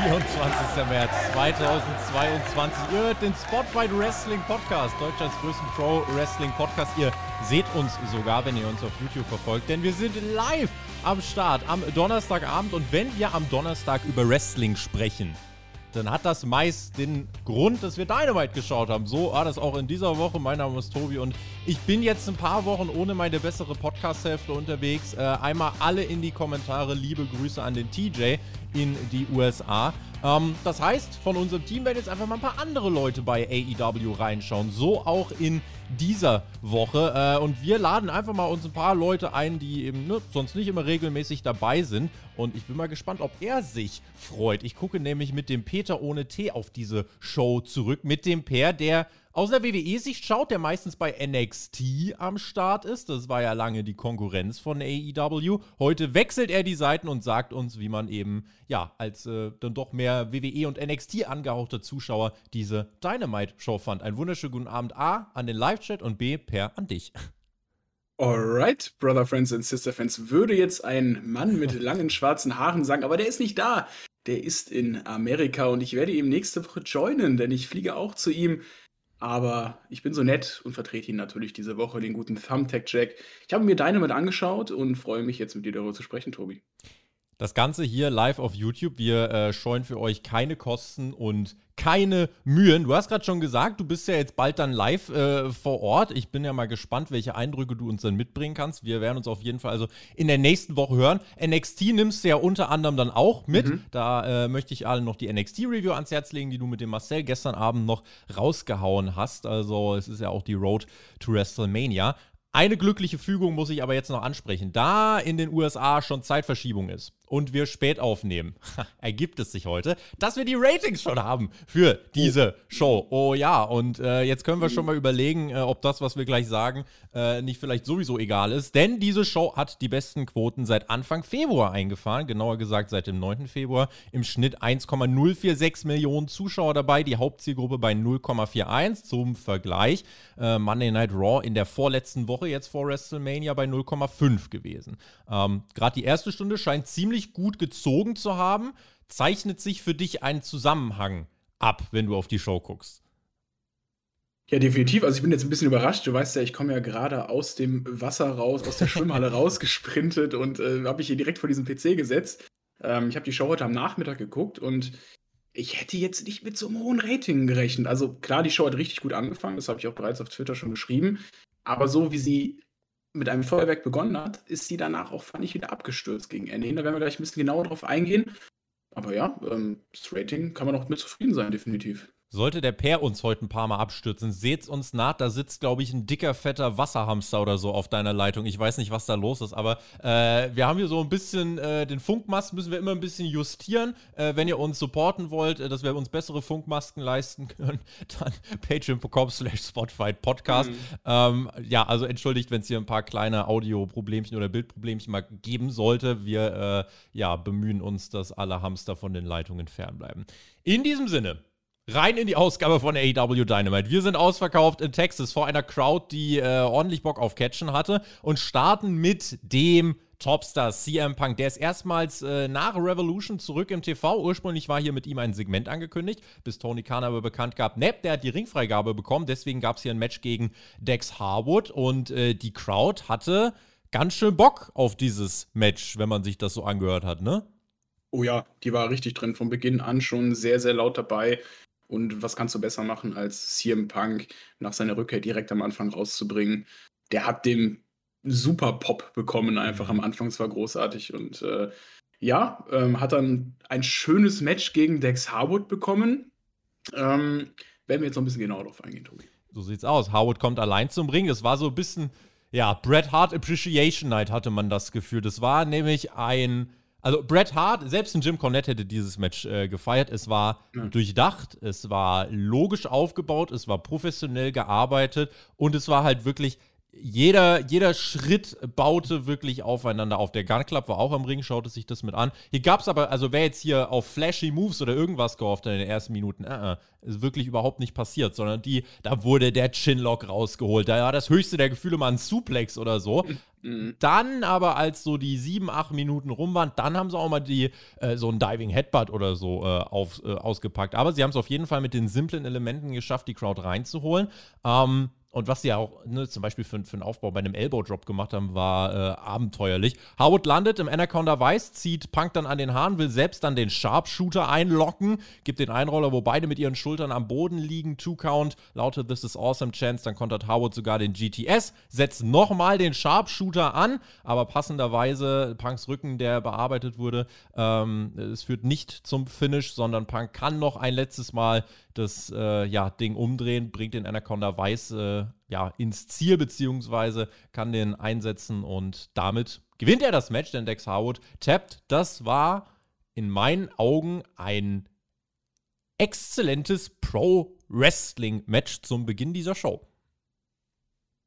24. März 2022. Ihr hört den Spotlight Wrestling Podcast, Deutschlands größten Pro Wrestling Podcast. Ihr seht uns sogar, wenn ihr uns auf YouTube verfolgt, denn wir sind live am Start am Donnerstagabend. Und wenn wir am Donnerstag über Wrestling sprechen, dann hat das meist den Grund, dass wir Dynamite geschaut haben. So war das auch in dieser Woche. Mein Name ist Tobi und ich bin jetzt ein paar Wochen ohne meine bessere Podcast-Hälfte unterwegs. Äh, einmal alle in die Kommentare. Liebe Grüße an den TJ in die USA. Ähm, das heißt, von unserem Team werden jetzt einfach mal ein paar andere Leute bei AEW reinschauen. So auch in dieser Woche. Äh, und wir laden einfach mal uns ein paar Leute ein, die eben ne, sonst nicht immer regelmäßig dabei sind. Und ich bin mal gespannt, ob er sich freut. Ich gucke nämlich mit dem Peter ohne T auf diese Show zurück. Mit dem Pair, der aus der WWE-Sicht schaut, der meistens bei NXT am Start ist. Das war ja lange die Konkurrenz von AEW. Heute wechselt er die Seiten und sagt uns, wie man eben, ja, als äh, dann doch mehr WWE und NXT angehauchter Zuschauer diese Dynamite-Show fand. Einen wunderschönen guten Abend A an den Live-Chat und B per an dich. Alright, Brother Friends and Sister Fans, würde jetzt ein Mann mit langen schwarzen Haaren sagen, aber der ist nicht da. Der ist in Amerika und ich werde ihm nächste Woche joinen, denn ich fliege auch zu ihm. Aber ich bin so nett und vertrete ihn natürlich diese Woche, den guten Thumbtack Jack. Ich habe mir Dynamite angeschaut und freue mich jetzt mit dir darüber zu sprechen, Tobi. Das Ganze hier live auf YouTube. Wir äh, scheuen für euch keine Kosten und keine Mühen. Du hast gerade schon gesagt, du bist ja jetzt bald dann live äh, vor Ort. Ich bin ja mal gespannt, welche Eindrücke du uns dann mitbringen kannst. Wir werden uns auf jeden Fall also in der nächsten Woche hören. NXT nimmst du ja unter anderem dann auch mit. Mhm. Da äh, möchte ich allen noch die NXT-Review ans Herz legen, die du mit dem Marcel gestern Abend noch rausgehauen hast. Also es ist ja auch die Road to WrestleMania. Eine glückliche Fügung muss ich aber jetzt noch ansprechen. Da in den USA schon Zeitverschiebung ist und wir spät aufnehmen, ergibt es sich heute, dass wir die Ratings schon haben für diese Show. Oh ja, und äh, jetzt können wir schon mal überlegen, äh, ob das, was wir gleich sagen, äh, nicht vielleicht sowieso egal ist. Denn diese Show hat die besten Quoten seit Anfang Februar eingefahren, genauer gesagt seit dem 9. Februar. Im Schnitt 1,046 Millionen Zuschauer dabei, die Hauptzielgruppe bei 0,41 zum Vergleich. Äh, Monday Night Raw in der vorletzten Woche, jetzt vor WrestleMania, bei 0,5 gewesen. Ähm, Gerade die erste Stunde scheint ziemlich ziemlich gut gezogen zu haben. Zeichnet sich für dich ein Zusammenhang ab, wenn du auf die Show guckst? Ja, definitiv. Also ich bin jetzt ein bisschen überrascht. Du weißt ja, ich komme ja gerade aus dem Wasser raus, aus der Schwimmhalle rausgesprintet und äh, habe mich hier direkt vor diesem PC gesetzt. Ähm, ich habe die Show heute am Nachmittag geguckt und ich hätte jetzt nicht mit so einem hohen Rating gerechnet. Also klar, die Show hat richtig gut angefangen, das habe ich auch bereits auf Twitter schon geschrieben. Aber so wie sie mit einem Feuerwerk begonnen hat, ist sie danach auch, fand ich, wieder abgestürzt gegen Ende. Da werden wir gleich ein bisschen genauer drauf eingehen. Aber ja, ähm, das Rating kann man auch mit zufrieden sein, definitiv. Sollte der Pair uns heute ein paar Mal abstürzen, seht's uns nach. Da sitzt, glaube ich, ein dicker, fetter Wasserhamster oder so auf deiner Leitung. Ich weiß nicht, was da los ist, aber äh, wir haben hier so ein bisschen äh, den Funkmast müssen wir immer ein bisschen justieren. Äh, wenn ihr uns supporten wollt, äh, dass wir uns bessere Funkmasken leisten können, dann patreon.com slash spotfight podcast. Mhm. Ähm, ja, also entschuldigt, wenn es hier ein paar kleine Audio-Problemchen oder Bildproblemchen mal geben sollte. Wir äh, ja, bemühen uns, dass alle Hamster von den Leitungen fernbleiben. In diesem Sinne, Rein in die Ausgabe von AEW Dynamite. Wir sind ausverkauft in Texas vor einer Crowd, die äh, ordentlich Bock auf Catchen hatte und starten mit dem Topstar CM Punk. Der ist erstmals äh, nach Revolution zurück im TV. Ursprünglich war hier mit ihm ein Segment angekündigt, bis Tony Khan aber bekannt gab, ne, der hat die Ringfreigabe bekommen. Deswegen gab es hier ein Match gegen Dex Harwood und äh, die Crowd hatte ganz schön Bock auf dieses Match, wenn man sich das so angehört hat, ne? Oh ja, die war richtig drin, von Beginn an schon sehr, sehr laut dabei. Und was kannst du besser machen, als CM Punk nach seiner Rückkehr direkt am Anfang rauszubringen? Der hat den super Pop bekommen, einfach am Anfang. Es war großartig. Und äh, ja, ähm, hat dann ein schönes Match gegen Dex Harwood bekommen. Ähm, werden wir jetzt noch ein bisschen genauer drauf eingehen, Tobi. So sieht's aus. Harwood kommt allein zum Ring. Es war so ein bisschen, ja, Bret Hart Appreciation Night hatte man das Gefühl. Das war nämlich ein Also Bret Hart, selbst ein Jim Cornette hätte dieses Match äh, gefeiert. Es war ja. durchdacht, es war logisch aufgebaut, es war professionell gearbeitet und es war halt wirklich jeder, jeder Schritt baute wirklich aufeinander auf. Der Gun Club war auch am Ring, schaute sich das mit an. Hier gab es aber, also wer jetzt hier auf flashy Moves oder irgendwas gehofft hat in den ersten Minuten, äh, äh, ist wirklich überhaupt nicht passiert, sondern die, da wurde der Chinlock rausgeholt. Da war das höchste der Gefühle mal ein Suplex oder so. Mhm. Dann aber, als so die sieben, acht Minuten rum waren, dann haben sie auch mal die, äh, so ein Diving Headbutt oder so äh, auf, äh, ausgepackt. Aber sie haben es auf jeden Fall mit den simplen Elementen geschafft, die Crowd reinzuholen. Ähm, und was sie ja auch ne, zum Beispiel für, für einen Aufbau bei einem Elbow-Drop gemacht haben, war äh, abenteuerlich. Howard landet im Anaconda Weiß, zieht Punk dann an den Haaren, will selbst dann den Sharpshooter einlocken, gibt den Einroller, wo beide mit ihren Schultern am Boden liegen. Two-Count, lautet This is Awesome Chance. Dann kontert Howard sogar den GTS, setzt nochmal den Sharpshooter an, aber passenderweise Punks Rücken, der bearbeitet wurde, ähm, es führt nicht zum Finish, sondern Punk kann noch ein letztes Mal das äh, ja, Ding umdrehen, bringt den Anaconda Weiß äh, ja, ins Ziel, beziehungsweise kann den einsetzen und damit gewinnt er das Match, denn Dex Howard tappt. Das war in meinen Augen ein exzellentes Pro-Wrestling-Match zum Beginn dieser Show.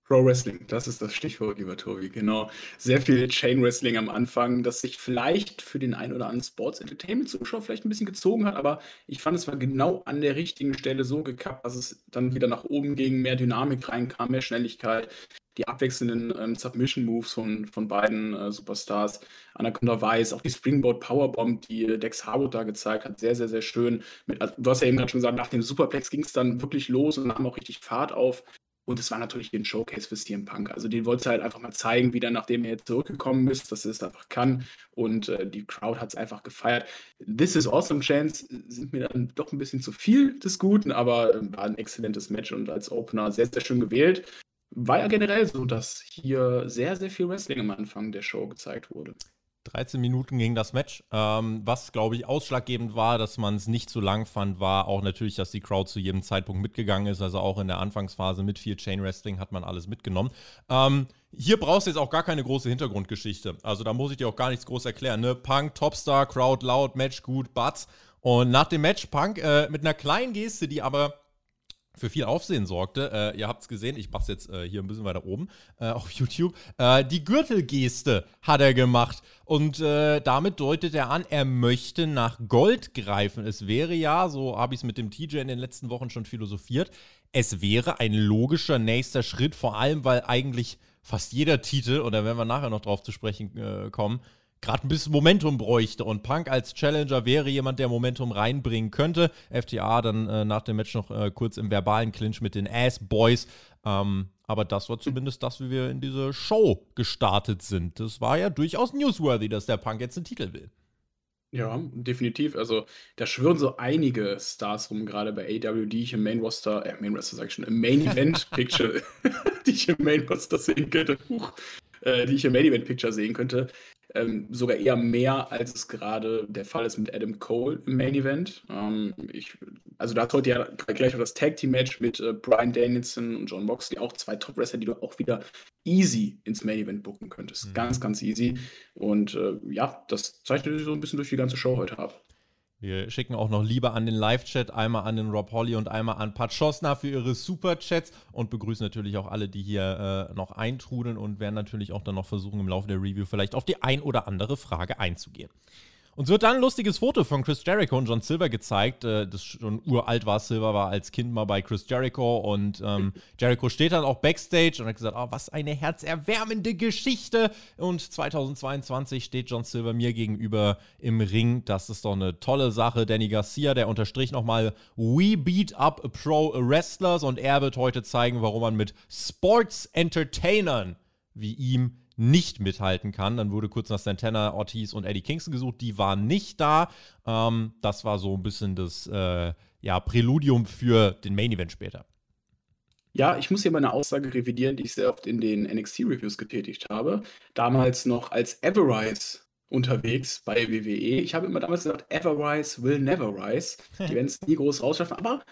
Pro Wrestling, das ist das Stichwort, lieber Tobi, genau. Sehr viel Chain Wrestling am Anfang, das sich vielleicht für den ein oder anderen Sports Entertainment Zuschauer vielleicht ein bisschen gezogen hat, aber ich fand, es war genau an der richtigen Stelle so gekappt, dass es dann wieder nach oben ging, mehr Dynamik reinkam, mehr Schnelligkeit, die abwechselnden ähm, Submission Moves von, von beiden äh, Superstars. Anaconda Weiß, auch die Springboard Powerbomb, die Dex Harwood da gezeigt hat, sehr, sehr, sehr schön. Mit, also, du hast ja eben gerade schon gesagt, nach dem Superplex ging es dann wirklich los und nahm auch richtig Fahrt auf. Und es war natürlich ein Showcase für CM Punk. Also den wollte halt einfach mal zeigen, wie er, nachdem er jetzt zurückgekommen ist, dass er es einfach kann. Und äh, die Crowd hat es einfach gefeiert. This is Awesome Chance sind mir dann doch ein bisschen zu viel des Guten, aber äh, war ein exzellentes Match und als Opener sehr, sehr schön gewählt. War ja generell so, dass hier sehr, sehr viel Wrestling am Anfang der Show gezeigt wurde. 13 Minuten ging das Match. Ähm, was, glaube ich, ausschlaggebend war, dass man es nicht zu lang fand, war auch natürlich, dass die Crowd zu jedem Zeitpunkt mitgegangen ist. Also auch in der Anfangsphase mit viel Chain Wrestling hat man alles mitgenommen. Ähm, hier brauchst du jetzt auch gar keine große Hintergrundgeschichte. Also da muss ich dir auch gar nichts groß erklären. Ne? Punk, Topstar, Crowd laut, Match gut, Butts. Und nach dem Match Punk äh, mit einer kleinen Geste, die aber für viel Aufsehen sorgte. Äh, ihr habt es gesehen, ich mach's jetzt äh, hier ein bisschen weiter oben äh, auf YouTube. Äh, die Gürtelgeste hat er gemacht und äh, damit deutet er an, er möchte nach Gold greifen. Es wäre ja, so habe ich es mit dem TJ in den letzten Wochen schon philosophiert, es wäre ein logischer nächster Schritt, vor allem weil eigentlich fast jeder Titel, und da werden wir nachher noch drauf zu sprechen äh, kommen, gerade ein bisschen Momentum bräuchte. Und Punk als Challenger wäre jemand, der Momentum reinbringen könnte. FTA dann äh, nach dem Match noch äh, kurz im verbalen Clinch mit den Ass Boys. Ähm, aber das war zumindest das, wie wir in diese Show gestartet sind. Das war ja durchaus newsworthy, dass der Punk jetzt einen Titel will. Ja, definitiv. Also, da schwören so einige Stars rum, gerade bei AW, die ich im Main Roster, äh, Main Roster sag ich schon, im Main Event Picture, die ich im Main Roster sehen könnte, Huch, äh, die ich im Main Event Picture sehen könnte ähm, sogar eher mehr, als es gerade der Fall ist mit Adam Cole im Main Event. Ähm, ich, also da hat heute ja gleich noch das Tag Team Match mit äh, Brian Danielson und John Moxley, auch zwei Top Wrestler, die du auch wieder easy ins Main Event booken könntest. Mhm. Ganz, ganz easy. Und äh, ja, das zeichnet sich so ein bisschen durch die ganze Show heute ab. Wir schicken auch noch lieber an den Live-Chat, einmal an den Rob Holly und einmal an Pat Schossner für ihre Super-Chats und begrüßen natürlich auch alle, die hier äh, noch eintrudeln und werden natürlich auch dann noch versuchen, im Laufe der Review vielleicht auf die ein oder andere Frage einzugehen. Uns wird dann ein lustiges Foto von Chris Jericho und John Silver gezeigt, äh, das schon uralt war. Silver war als Kind mal bei Chris Jericho und ähm, Jericho steht dann auch backstage und hat gesagt, oh, was eine herzerwärmende Geschichte. Und 2022 steht John Silver mir gegenüber im Ring. Das ist doch eine tolle Sache. Danny Garcia, der unterstrich nochmal, we beat up pro wrestlers und er wird heute zeigen, warum man mit Sports Entertainern wie ihm nicht mithalten kann. Dann wurde kurz nach Santana, Ortiz und Eddie Kingston gesucht. Die waren nicht da. Ähm, das war so ein bisschen das äh, ja, Präludium für den Main Event später. Ja, ich muss hier meine Aussage revidieren, die ich sehr oft in den NXT-Reviews getätigt habe. Damals noch als Everrise unterwegs bei WWE. Ich habe immer damals gesagt, Everrise will never rise. Die werden es nie groß rausschaffen, aber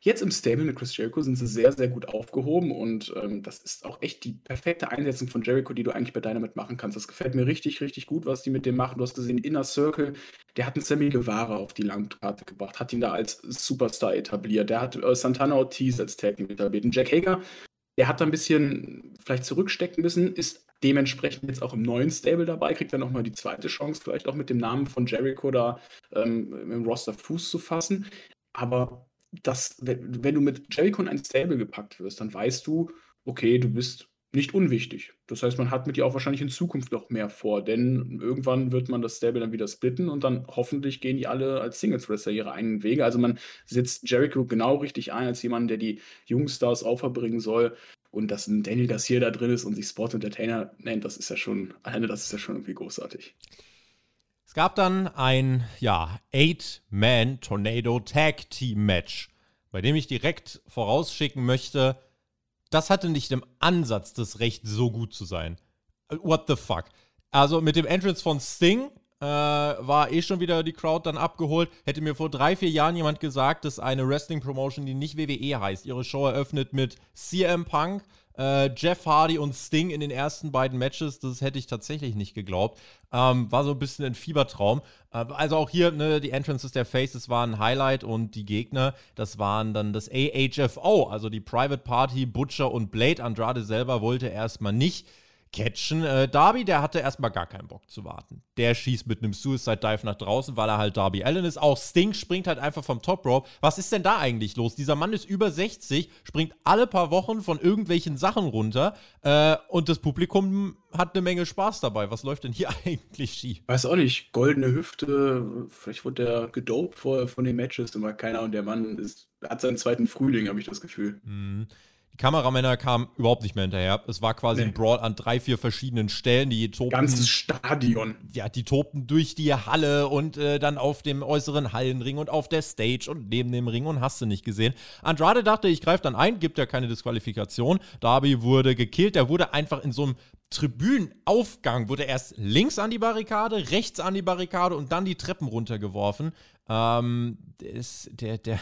Jetzt im Stable mit Chris Jericho sind sie sehr, sehr gut aufgehoben und ähm, das ist auch echt die perfekte Einsetzung von Jericho, die du eigentlich bei Dynamite machen kannst. Das gefällt mir richtig, richtig gut, was die mit dem machen. Du hast gesehen, Inner Circle, der hat einen Sammy Guevara auf die Landkarte gebracht, hat ihn da als Superstar etabliert. Der hat äh, Santana Ortiz als Tag etabliert. Und Jack Hager, der hat da ein bisschen vielleicht zurückstecken müssen, ist dementsprechend jetzt auch im neuen Stable dabei, kriegt dann nochmal die zweite Chance, vielleicht auch mit dem Namen von Jericho da ähm, im Roster Fuß zu fassen. Aber das, wenn, wenn du mit Jericho in ein Stable gepackt wirst, dann weißt du, okay, du bist nicht unwichtig. Das heißt, man hat mit dir auch wahrscheinlich in Zukunft noch mehr vor, denn irgendwann wird man das Stable dann wieder splitten und dann hoffentlich gehen die alle als Singles-Wrestler ihre eigenen Wege. Also man setzt Jericho genau richtig ein als jemand, der die Jungstars auferbringen soll. Und dass ein Daniel Garcia da drin ist und sich Sports Entertainer nennt, das ist ja schon, alleine das ist ja schon irgendwie großartig. Es gab dann ein, ja, Eight-Man-Tornado-Tag-Team-Match, bei dem ich direkt vorausschicken möchte, das hatte nicht im Ansatz das Recht, so gut zu sein. What the fuck? Also mit dem Entrance von Sting äh, war eh schon wieder die Crowd dann abgeholt. Hätte mir vor drei, vier Jahren jemand gesagt, dass eine Wrestling-Promotion, die nicht WWE heißt, ihre Show eröffnet mit CM Punk, äh, Jeff Hardy und Sting in den ersten beiden Matches, das hätte ich tatsächlich nicht geglaubt. Ähm, war so ein bisschen ein Fiebertraum. Äh, also auch hier, ne, die Entrances der Faces waren ein Highlight und die Gegner, das waren dann das AHFO, also die Private Party, Butcher und Blade. Andrade selber wollte erstmal nicht catchen. Äh, Darby, der hatte erstmal gar keinen Bock zu warten. Der schießt mit einem Suicide Dive nach draußen, weil er halt Darby Allen ist. Auch Sting springt halt einfach vom Top Rope. Was ist denn da eigentlich los? Dieser Mann ist über 60, springt alle paar Wochen von irgendwelchen Sachen runter äh, und das Publikum hat eine Menge Spaß dabei. Was läuft denn hier eigentlich schief? Weiß auch nicht. Goldene Hüfte, vielleicht wurde der gedopt vor, von den Matches, immer keiner. Und der Mann ist, hat seinen zweiten Frühling, habe ich das Gefühl. Mhm. Kameramänner kamen überhaupt nicht mehr hinterher. Es war quasi nee. ein Brawl an drei, vier verschiedenen Stellen. Die tobten. Ganzes Stadion. Ja, die tobten durch die Halle und äh, dann auf dem äußeren Hallenring und auf der Stage und neben dem Ring und hast du nicht gesehen. Andrade dachte, ich greife dann ein, gibt ja keine Disqualifikation. Darby wurde gekillt. Der wurde einfach in so einem Tribünenaufgang, wurde erst links an die Barrikade, rechts an die Barrikade und dann die Treppen runtergeworfen. Ähm, ist, der, der,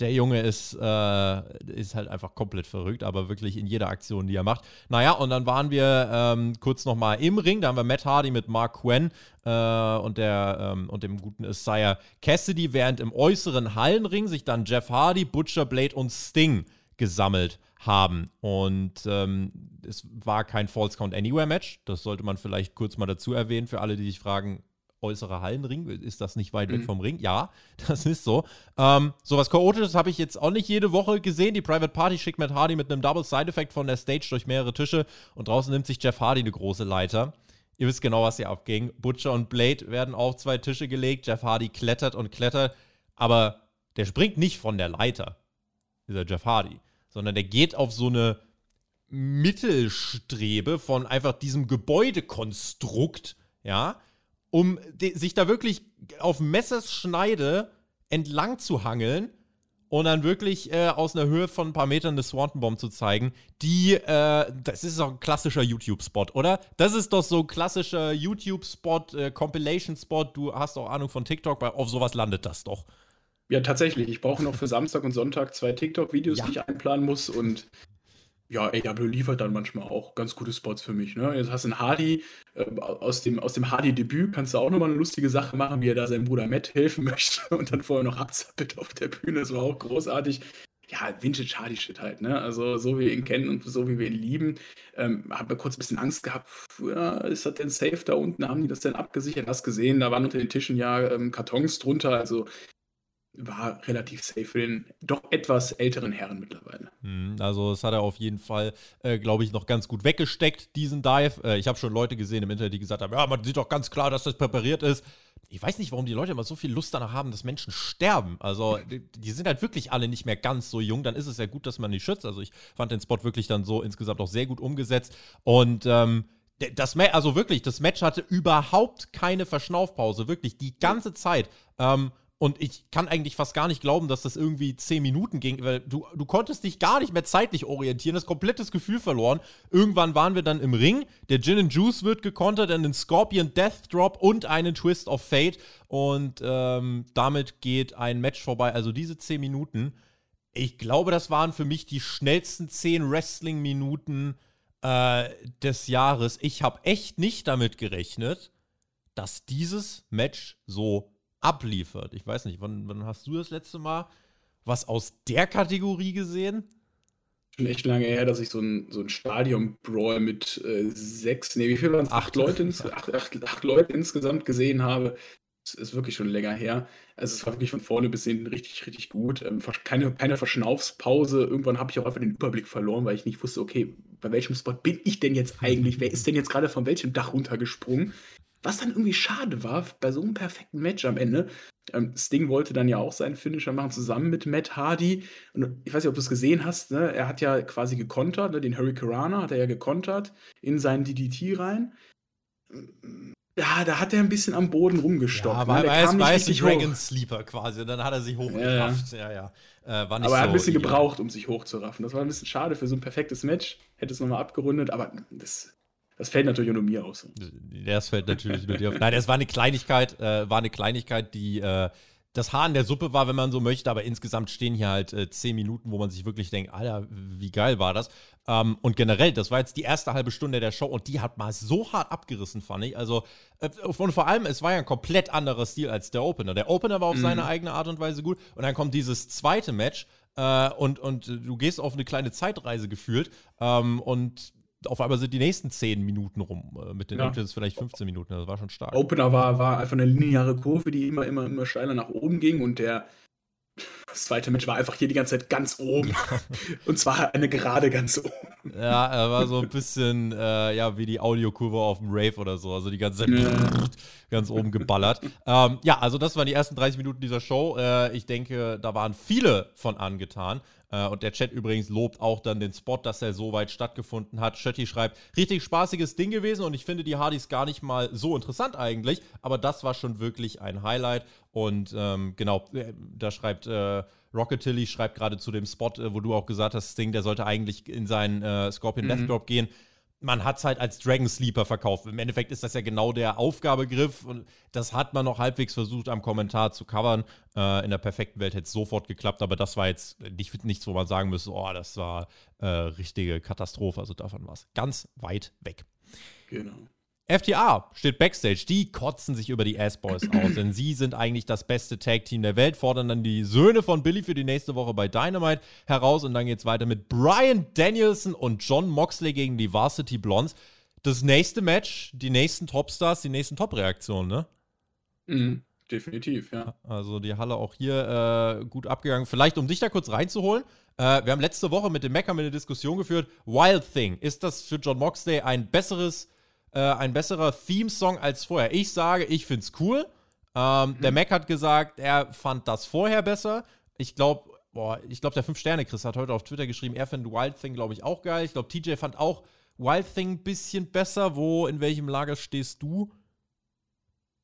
der Junge ist, äh, ist halt einfach komplett verrückt, aber wirklich in jeder Aktion, die er macht. Naja, und dann waren wir ähm, kurz nochmal im Ring. Da haben wir Matt Hardy mit Mark Quinn äh, und, der, ähm, und dem guten Isaiah Cassidy, während im äußeren Hallenring sich dann Jeff Hardy, Butcher Blade und Sting gesammelt haben. Und ähm, es war kein False Count Anywhere Match. Das sollte man vielleicht kurz mal dazu erwähnen für alle, die sich fragen, äußerer Hallenring. Ist das nicht weit mhm. weg vom Ring? Ja, das ist so. Ähm, so was Chaotisches habe ich jetzt auch nicht jede Woche gesehen. Die Private Party schickt Matt Hardy mit einem Double Side Effect von der Stage durch mehrere Tische und draußen nimmt sich Jeff Hardy eine große Leiter. Ihr wisst genau, was hier abging. Butcher und Blade werden auf zwei Tische gelegt. Jeff Hardy klettert und klettert, aber der springt nicht von der Leiter, dieser Jeff Hardy, sondern der geht auf so eine Mittelstrebe von einfach diesem Gebäudekonstrukt, ja, um sich da wirklich auf Messerschneide entlang zu hangeln und dann wirklich äh, aus einer Höhe von ein paar Metern eine Swanton Bomb zu zeigen, die, äh, das ist doch ein klassischer YouTube-Spot, oder? Das ist doch so ein klassischer YouTube-Spot, äh, Compilation-Spot. Du hast auch Ahnung von TikTok, weil auf sowas landet das doch. Ja, tatsächlich. Ich brauche noch für Samstag und Sonntag zwei TikTok-Videos, ja. die ich einplanen muss und ja, AW liefert dann manchmal auch ganz gute Spots für mich, ne? Jetzt hast du 'n Hardy, äh, aus dem aus dem Hardy-Debüt kannst du auch noch mal 'ne lustige Sache machen, wie er da seinem Bruder Matt helfen möchte und dann vorher noch abzappelt auf der Bühne. Das war auch großartig. Ja, Vintage Hardy-Shit halt, ne? Also, so wie wir ihn kennen und so wie wir ihn lieben. Ähm, habe mir kurz ein bisschen Angst gehabt, ja, ist das denn safe da unten? Haben die das denn abgesichert? Hast gesehen, da waren unter den Tischen ja, ähm, Kartons drunter. Also, war relativ safe für den doch etwas älteren Herren mittlerweile. Hm, also das hat er auf jeden Fall, äh, glaube ich, noch ganz gut weggesteckt, diesen Dive. Äh, ich habe schon Leute gesehen im Internet, die gesagt haben, ja, man sieht doch ganz klar, dass das präpariert ist. Ich weiß nicht, warum die Leute immer so viel Lust danach haben, dass Menschen sterben. Also die, die sind halt wirklich alle nicht mehr ganz so jung. Dann ist es ja gut, dass man die schützt. Also ich fand den Spot wirklich dann so insgesamt auch sehr gut umgesetzt. Und ähm, das Match, also wirklich, das Match hatte überhaupt keine Verschnaufpause, wirklich die ganze Zeit. Ähm, und ich kann eigentlich fast gar nicht glauben, dass das irgendwie zehn Minuten ging, weil du, du konntest dich gar nicht mehr zeitlich orientieren, das komplettes Gefühl verloren. Irgendwann waren wir dann im Ring, der Gin and Juice wird gekontert, dann den Scorpion Death Drop und einen Twist of Fate. Und ähm, damit geht ein Match vorbei. Also diese zehn Minuten ich glaube, das waren für mich die schnellsten zehn Wrestling-Minuten äh, des Jahres. Ich habe echt nicht damit gerechnet, dass dieses Match so abliefert. Ich weiß nicht, wann, wann hast du das letzte Mal was aus der Kategorie gesehen? Schon echt lange her, dass ich so ein, so ein Stadion-Brawl mit äh, sechs, nee, wie viel waren es? Acht, Leute, ins, acht, acht, acht Leute insgesamt gesehen habe. Das ist wirklich schon länger her. Also es war wirklich von vorne bis hinten richtig, richtig gut. Ähm, keine, keine Verschnaufspause. Irgendwann habe ich auch einfach den Überblick verloren, weil ich nicht wusste, okay, bei welchem Spot bin ich denn jetzt eigentlich? Wer ist denn jetzt gerade von welchem Dach runtergesprungen? Was dann irgendwie schade war bei so einem perfekten Match am Ende. Ähm, Sting wollte dann ja auch seinen Finisher machen, zusammen mit Matt Hardy. Und ich weiß nicht, ob du es gesehen hast, ne? er hat ja quasi gekontert, ne? den Hurricanrana hat er ja gekontert in seinen DDT rein ja, da hat er ein bisschen am Boden rumgestockt. Ja, war, war, war es Dragon Sleeper quasi. Und dann hat er sich hochgerafft. Ja, ja. ja. Äh, aber er hat ein bisschen gebraucht, um sich hochzuraffen. Das war ein bisschen schade für so ein perfektes Match. Hätte es nochmal abgerundet, aber das, das fällt natürlich auch nur mir aus. Das fällt natürlich nur dir auf. Nein, es war eine Kleinigkeit, äh, war eine Kleinigkeit, die äh, das Haar in der Suppe war, wenn man so möchte, aber insgesamt stehen hier halt äh, zehn Minuten, wo man sich wirklich denkt, Alter, wie geil war das? Ähm, und generell, das war jetzt die erste halbe Stunde der Show und die hat mal so hart abgerissen, fand ich. Also, äh, und vor allem, es war ja ein komplett anderer Stil als der Opener. Der Opener war auf mhm. seine eigene Art und Weise gut und dann kommt dieses zweite Match äh, und, und du gehst auf eine kleine Zeitreise gefühlt ähm, und auf einmal sind die nächsten 10 Minuten rum. Äh, mit den ja. Vielleicht 15 Minuten. Das war schon stark. Opener war, war einfach eine lineare Kurve, die immer, immer, immer steiler nach oben ging und der das zweite Match war einfach hier die ganze Zeit ganz oben. Und zwar eine gerade ganz oben. Ja, er war so ein bisschen äh, ja, wie die Audiokurve auf dem Rave oder so. Also die ganze Zeit ja. ganz oben geballert. ähm, ja, also das waren die ersten 30 Minuten dieser Show. Äh, ich denke, da waren viele von angetan. Äh, und der Chat übrigens lobt auch dann den Spot, dass er so weit stattgefunden hat. Schötti schreibt, richtig spaßiges Ding gewesen und ich finde die Hardys gar nicht mal so interessant eigentlich, aber das war schon wirklich ein Highlight. Und ähm, genau, äh, da schreibt äh, Rocketilly, schreibt gerade zu dem Spot, äh, wo du auch gesagt hast, Sting, der sollte eigentlich in seinen äh, Scorpion mhm. Death Drop gehen man hat es halt als Dragon Sleeper verkauft. Im Endeffekt ist das ja genau der Aufgabegriff und das hat man noch halbwegs versucht am Kommentar zu covern. Äh, in der perfekten Welt hätte es sofort geklappt, aber das war jetzt nicht, nichts, wo man sagen müsste, oh, das war äh, richtige Katastrophe. Also davon war es ganz weit weg. Genau. FTA steht backstage. Die kotzen sich über die Ass-Boys aus, denn sie sind eigentlich das beste Tag-Team der Welt, fordern dann die Söhne von Billy für die nächste Woche bei Dynamite heraus und dann geht es weiter mit Brian Danielson und John Moxley gegen die Varsity Blondes. Das nächste Match, die nächsten Topstars, die nächsten Top-Reaktionen, ne? Mhm, definitiv, ja. Also die Halle auch hier äh, gut abgegangen. Vielleicht, um dich da kurz reinzuholen, äh, wir haben letzte Woche mit dem Mecker eine Diskussion geführt. Wild Thing, ist das für John Moxley ein besseres äh, ein besserer Theme-Song als vorher. Ich sage, ich finde es cool. Ähm, mhm. Der Mac hat gesagt, er fand das vorher besser. Ich glaube, boah, ich glaube, der 5-Sterne-Chris hat heute auf Twitter geschrieben, er findet Wild Thing, glaube ich, auch geil. Ich glaube, TJ fand auch Wild Thing ein bisschen besser. Wo, in welchem Lager stehst du?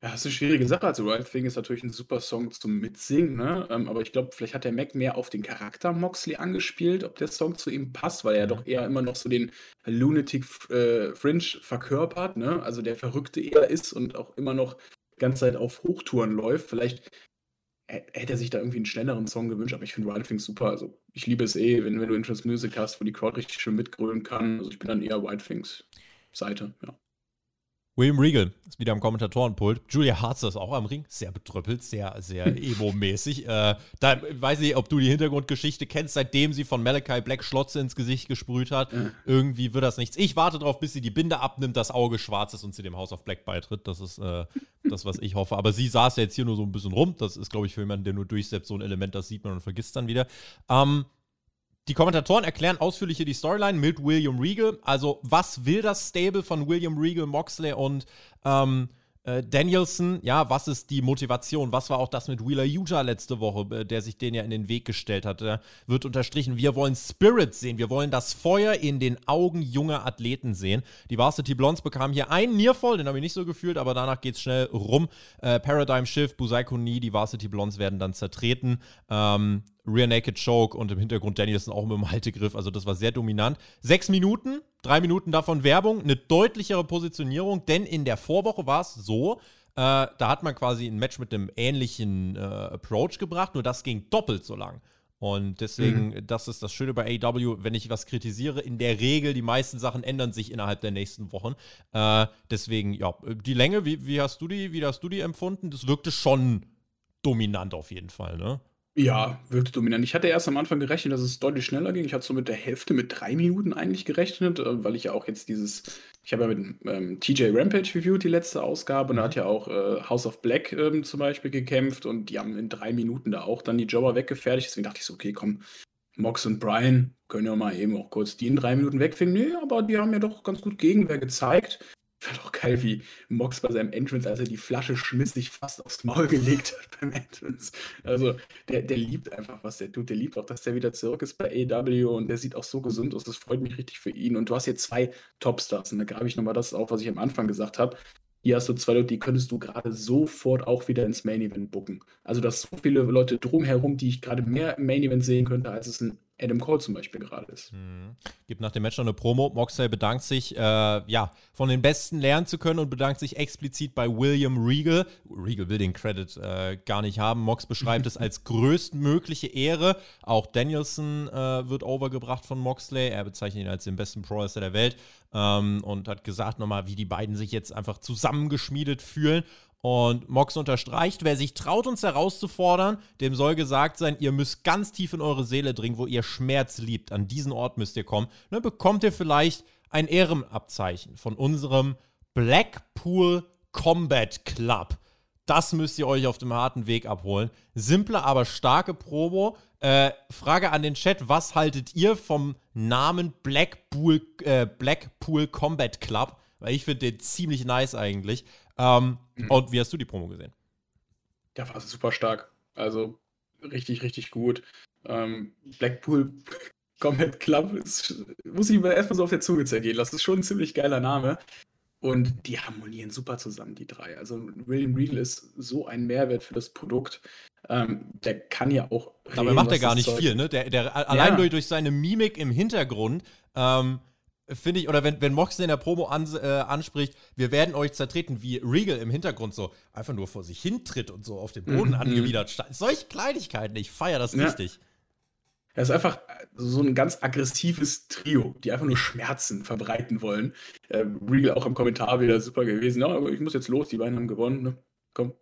Ja, das ist eine schwierige Sache. Also Wild Thing ist natürlich ein super Song zum Mitsingen, ne? Ähm, aber ich glaube, vielleicht hat der Mac mehr auf den Charakter Moxley angespielt, ob der Song zu ihm passt, weil er doch eher immer noch so den Lunatic äh, Fringe verkörpert, ne? Also der Verrückte eher ist und auch immer noch ganze Zeit auf Hochtouren läuft. Vielleicht hätte er sich da irgendwie einen schnelleren Song gewünscht, aber ich finde Wild Thing super. Also ich liebe es eh, wenn, wenn du Interest Music hast, wo die Crowd richtig schön mitgrölen kann. Also ich bin dann eher Wild Things Seite, ja. William Regal ist wieder am Kommentatorenpult. Julia Harzer ist auch am Ring. Sehr betröppelt, sehr, sehr emo-mäßig. äh, da weiß ich, ob du die Hintergrundgeschichte kennst, seitdem sie von Malachi Black Schlotze ins Gesicht gesprüht hat. Mhm. Irgendwie wird das nichts. Ich warte darauf, bis sie die Binde abnimmt, das Auge schwarz ist und sie dem House of Black beitritt. Das ist äh, das, was ich hoffe. Aber sie saß ja jetzt hier nur so ein bisschen rum. Das ist, glaube ich, für jemanden, der nur durchsetzt, so ein Element, das sieht man und vergisst dann wieder. Ähm, die Kommentatoren erklären ausführlich hier die Storyline mit William Regal. Also, was will das Stable von William Regal, Moxley und ähm, äh, Danielson, ja, was ist die Motivation? Was war auch das mit Wheeler Utah letzte Woche, äh, der sich den ja in den Weg gestellt hat? Äh, wird unterstrichen, wir wollen Spirit sehen, wir wollen das Feuer in den Augen junger Athleten sehen. Die Varsity Blondes bekamen hier einen Nearfall, den habe ich nicht so gefühlt, aber danach geht es schnell rum. Äh, Paradigm Shift, Busaiko Ni, die Varsity Blondes werden dann zertreten. Ähm, Rear Naked Choke und im Hintergrund Danielson auch mit dem Haltegriff. Also das war sehr dominant. Sechs Minuten, drei Minuten davon Werbung, eine deutlichere Positionierung, denn in der Vorwoche war es so, äh, da hat man quasi ein Match mit einem ähnlichen äh, Approach gebracht, nur das ging doppelt so lang. Und deswegen, mhm. das ist das Schöne bei AEW, wenn ich was kritisiere, in der Regel, die meisten Sachen ändern sich innerhalb der nächsten Wochen. Äh, deswegen, ja, die Länge, wie, wie, hast du die, wie hast du die empfunden? Das wirkte schon dominant auf jeden Fall, ne? Ja, wirkte dominant. Ich hatte erst am Anfang gerechnet, dass es deutlich schneller ging. Ich hatte so mit der Hälfte, mit drei Minuten eigentlich gerechnet, äh, weil ich ja auch jetzt dieses, ich habe ja mit ähm, TJ Rampage reviewed die letzte Ausgabe und da hat mhm. ja auch äh, House of Black ähm, zum Beispiel gekämpft und die haben in drei Minuten da auch dann die Jobber weggefertigt. Deswegen dachte ich so, okay, komm, Mox und Brian können ja mal eben auch kurz die in drei Minuten wegfinden. Nee, aber die haben ja doch ganz gut Gegenwehr gezeigt. Ich fand auch geil, wie Mox bei seinem Entrance, als er die Flasche schmiss, sich fast aufs Maul gelegt hat beim Entrance. Also, der, der liebt einfach, was der tut. Der liebt auch, dass der wieder zurück ist bei AW und der sieht auch so gesund aus. Das freut mich richtig für ihn. Und du hast hier zwei Topstars. Und da grabe ich nochmal das auf, was ich am Anfang gesagt habe. Hier hast du zwei Leute, die könntest du gerade sofort auch wieder ins Main Event bucken. Also, dass so viele Leute drumherum, die ich gerade mehr im Main Event sehen könnte, als es ein Adam Cole zum Beispiel gerade ist. Mhm. Gibt nach dem Match noch eine Promo. Moxley bedankt sich, äh, ja, von den Besten lernen zu können und bedankt sich explizit bei William Regal. Regal will den Credit äh, gar nicht haben. Mox beschreibt es als größtmögliche Ehre. Auch Danielson äh, wird overgebracht von Moxley. Er bezeichnet ihn als den besten Pro-Wrestler der Welt ähm, und hat gesagt nochmal, wie die beiden sich jetzt einfach zusammengeschmiedet fühlen. Und Mox unterstreicht, wer sich traut, uns herauszufordern, dem soll gesagt sein, ihr müsst ganz tief in eure Seele dringen, wo ihr Schmerz liebt. An diesen Ort müsst ihr kommen. Dann bekommt ihr vielleicht ein Ehrenabzeichen von unserem Blackpool Combat Club. Das müsst ihr euch auf dem harten Weg abholen. Simple, aber starke Promo. Äh, Frage an den Chat: Was haltet ihr vom Namen Blackpool, äh, Blackpool Combat Club? Weil ich finde den ziemlich nice eigentlich. Ähm, mhm. Und wie hast du die Promo gesehen? Der war super stark. Also richtig, richtig gut. Ähm, Blackpool Combat Club ist, muss ich mir erstmal so auf der Zunge zergehen lassen. Das ist schon ein ziemlich geiler Name. Und die harmonieren super zusammen, die drei. Also William Regal ist so ein Mehrwert für das Produkt. Ähm, der kann ja auch. Dabei macht er gar nicht viel, ne? Der, der allein durch, durch seine Mimik im Hintergrund ähm, finde ich, oder wenn, wenn Moxley in der Promo an, äh, anspricht, wir werden euch zertreten, wie Regal im Hintergrund so einfach nur vor sich hintritt und so auf den Boden mhm. angewidert steht. Solche Kleinigkeiten, ich feiere das ja. richtig. Er ist einfach so ein ganz aggressives Trio, die einfach nur Schmerzen verbreiten wollen. Äh, Regal auch im Kommentar wieder super gewesen. Ja, aber ich muss jetzt los, die beiden haben gewonnen. Ne? Komm,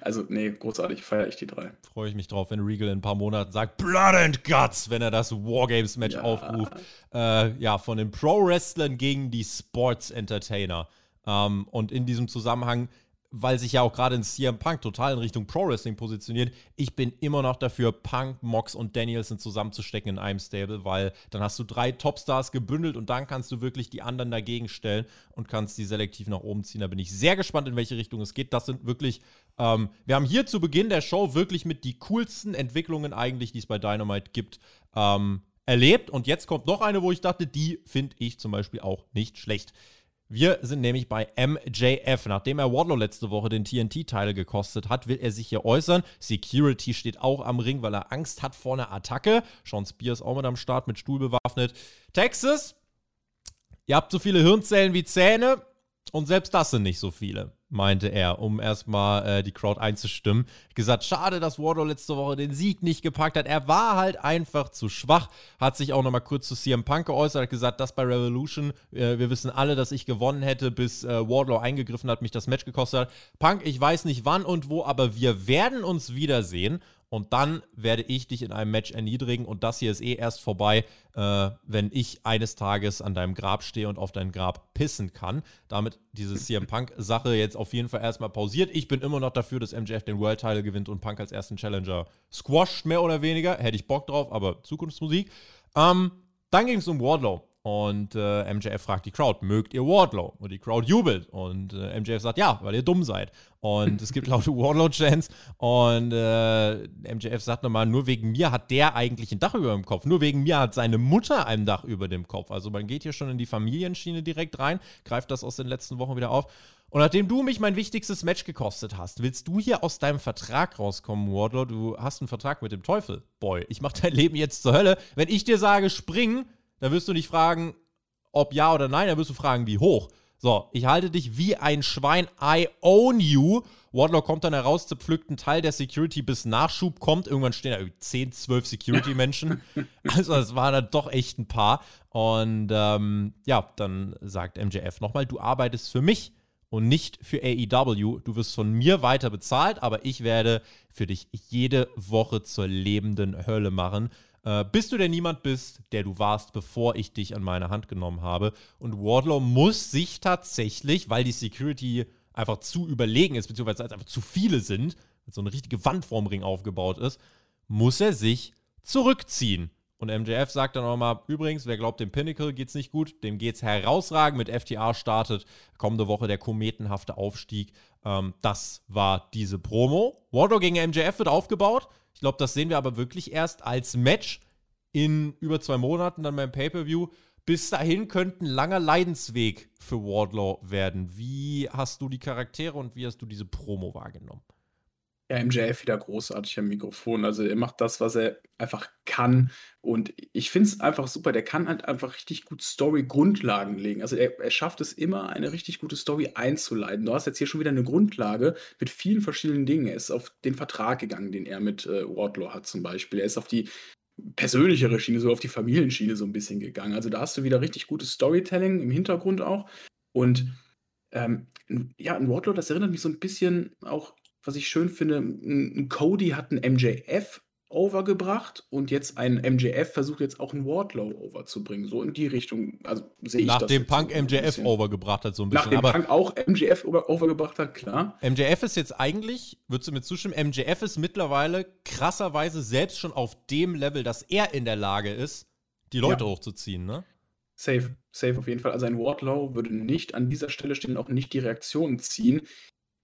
also, nee, großartig, feiere ich die drei. Freue ich mich drauf, wenn Regal in ein paar Monaten sagt, Blood and Guts, wenn er das Wargames-Match ja. aufruft. Äh, ja, von den Pro-Wrestlern gegen die Sports-Entertainer. Ähm, und in diesem Zusammenhang weil sich ja auch gerade in CM Punk total in Richtung Pro Wrestling positioniert. Ich bin immer noch dafür, Punk, Mox und Danielson zusammenzustecken in einem Stable, weil dann hast du drei Topstars gebündelt und dann kannst du wirklich die anderen dagegen stellen und kannst die selektiv nach oben ziehen. Da bin ich sehr gespannt, in welche Richtung es geht. Das sind wirklich, ähm, wir haben hier zu Beginn der Show wirklich mit die coolsten Entwicklungen eigentlich, die es bei Dynamite gibt, ähm, erlebt. Und jetzt kommt noch eine, wo ich dachte, die finde ich zum Beispiel auch nicht schlecht. Wir sind nämlich bei MJF. Nachdem er Wardlow letzte Woche den TNT-Teil gekostet hat, will er sich hier äußern. Security steht auch am Ring, weil er Angst hat vor einer Attacke. Sean Spears auch mit am Start mit Stuhl bewaffnet. Texas, ihr habt so viele Hirnzellen wie Zähne und selbst das sind nicht so viele meinte er, um erstmal äh, die Crowd einzustimmen. Gesagt, schade, dass Wardlow letzte Woche den Sieg nicht gepackt hat. Er war halt einfach zu schwach. Hat sich auch nochmal kurz zu CM Punk geäußert, hat gesagt, das bei Revolution, äh, wir wissen alle, dass ich gewonnen hätte, bis äh, Wardlow eingegriffen hat, mich das Match gekostet hat. Punk, ich weiß nicht wann und wo, aber wir werden uns wiedersehen und dann werde ich dich in einem Match erniedrigen und das hier ist eh erst vorbei, äh, wenn ich eines Tages an deinem Grab stehe und auf dein Grab pissen kann. Damit diese CM Punk-Sache jetzt auf jeden Fall erstmal pausiert. Ich bin immer noch dafür, dass MJF den World Title gewinnt und Punk als ersten Challenger squasht, mehr oder weniger. Hätte ich Bock drauf, aber Zukunftsmusik. Ähm, dann ging es um Wardlow. Und äh, MJF fragt die Crowd, mögt ihr Wardlow? Und die Crowd jubelt. Und äh, MJF sagt, ja, weil ihr dumm seid. Und es gibt laute Wardlow-Chants. Und äh, MJF sagt nochmal, nur wegen mir hat der eigentlich ein Dach über dem Kopf. Nur wegen mir hat seine Mutter ein Dach über dem Kopf. Also man geht hier schon in die Familienschiene direkt rein, greift das aus den letzten Wochen wieder auf. Und nachdem du mich mein wichtigstes Match gekostet hast, willst du hier aus deinem Vertrag rauskommen, Wardlow? Du hast einen Vertrag mit dem Teufel. Boy, ich mach dein Leben jetzt zur Hölle. Wenn ich dir sage, spring, da wirst du nicht fragen, ob ja oder nein, da wirst du fragen, wie hoch. So, ich halte dich wie ein Schwein. I own you. Wardlaw kommt dann heraus, zerpflückt einen Teil der Security, bis Nachschub kommt. Irgendwann stehen da 10, 12 Security-Menschen. also, es waren dann doch echt ein paar. Und ähm, ja, dann sagt MJF nochmal: Du arbeitest für mich und nicht für AEW. Du wirst von mir weiter bezahlt, aber ich werde für dich jede Woche zur lebenden Hölle machen. Äh, bis du denn niemand bist, der du warst, bevor ich dich an meine Hand genommen habe. Und Wardlow muss sich tatsächlich, weil die Security einfach zu überlegen ist, beziehungsweise einfach zu viele sind, so eine richtige Wand vorm Ring aufgebaut ist, muss er sich zurückziehen. Und MJF sagt dann nochmal, übrigens, wer glaubt, dem Pinnacle geht's nicht gut, dem geht's herausragend. Mit FTA startet kommende Woche der kometenhafte Aufstieg. Ähm, das war diese Promo. Wardlow gegen MJF wird aufgebaut. Ich glaube, das sehen wir aber wirklich erst als Match in über zwei Monaten dann beim Pay-Per-View. Bis dahin könnte ein langer Leidensweg für Wardlow werden. Wie hast du die Charaktere und wie hast du diese Promo wahrgenommen? Ja, MJF wieder großartig am Mikrofon. Also er macht das, was er einfach kann. Und ich finde es einfach super. Der kann halt einfach richtig gut Story-Grundlagen legen. Also er, er schafft es immer, eine richtig gute Story einzuleiten. Du hast jetzt hier schon wieder eine Grundlage mit vielen verschiedenen Dingen. Er ist auf den Vertrag gegangen, den er mit äh, Wardlaw hat zum Beispiel. Er ist auf die persönlichere Schiene, so auf die Familienschiene so ein bisschen gegangen. Also da hast du wieder richtig gutes Storytelling im Hintergrund auch. Und ähm, ja, ein Wardlaw, das erinnert mich so ein bisschen auch was ich schön finde, ein Cody hat ein MJF overgebracht und jetzt ein MJF versucht jetzt auch ein Wardlow overzubringen. So in die Richtung, also sehe ich das. Nachdem Punk so MJF overgebracht hat, so ein bisschen. Nachdem aber Punk auch MJF overgebracht hat, klar. MJF ist jetzt eigentlich, würdest du mir zustimmen, MJF ist mittlerweile krasserweise selbst schon auf dem Level, dass er in der Lage ist, die Leute ja. hochzuziehen, ne? Safe, safe auf jeden Fall. Also ein Wardlow würde nicht an dieser Stelle stehen, auch nicht die Reaktionen ziehen,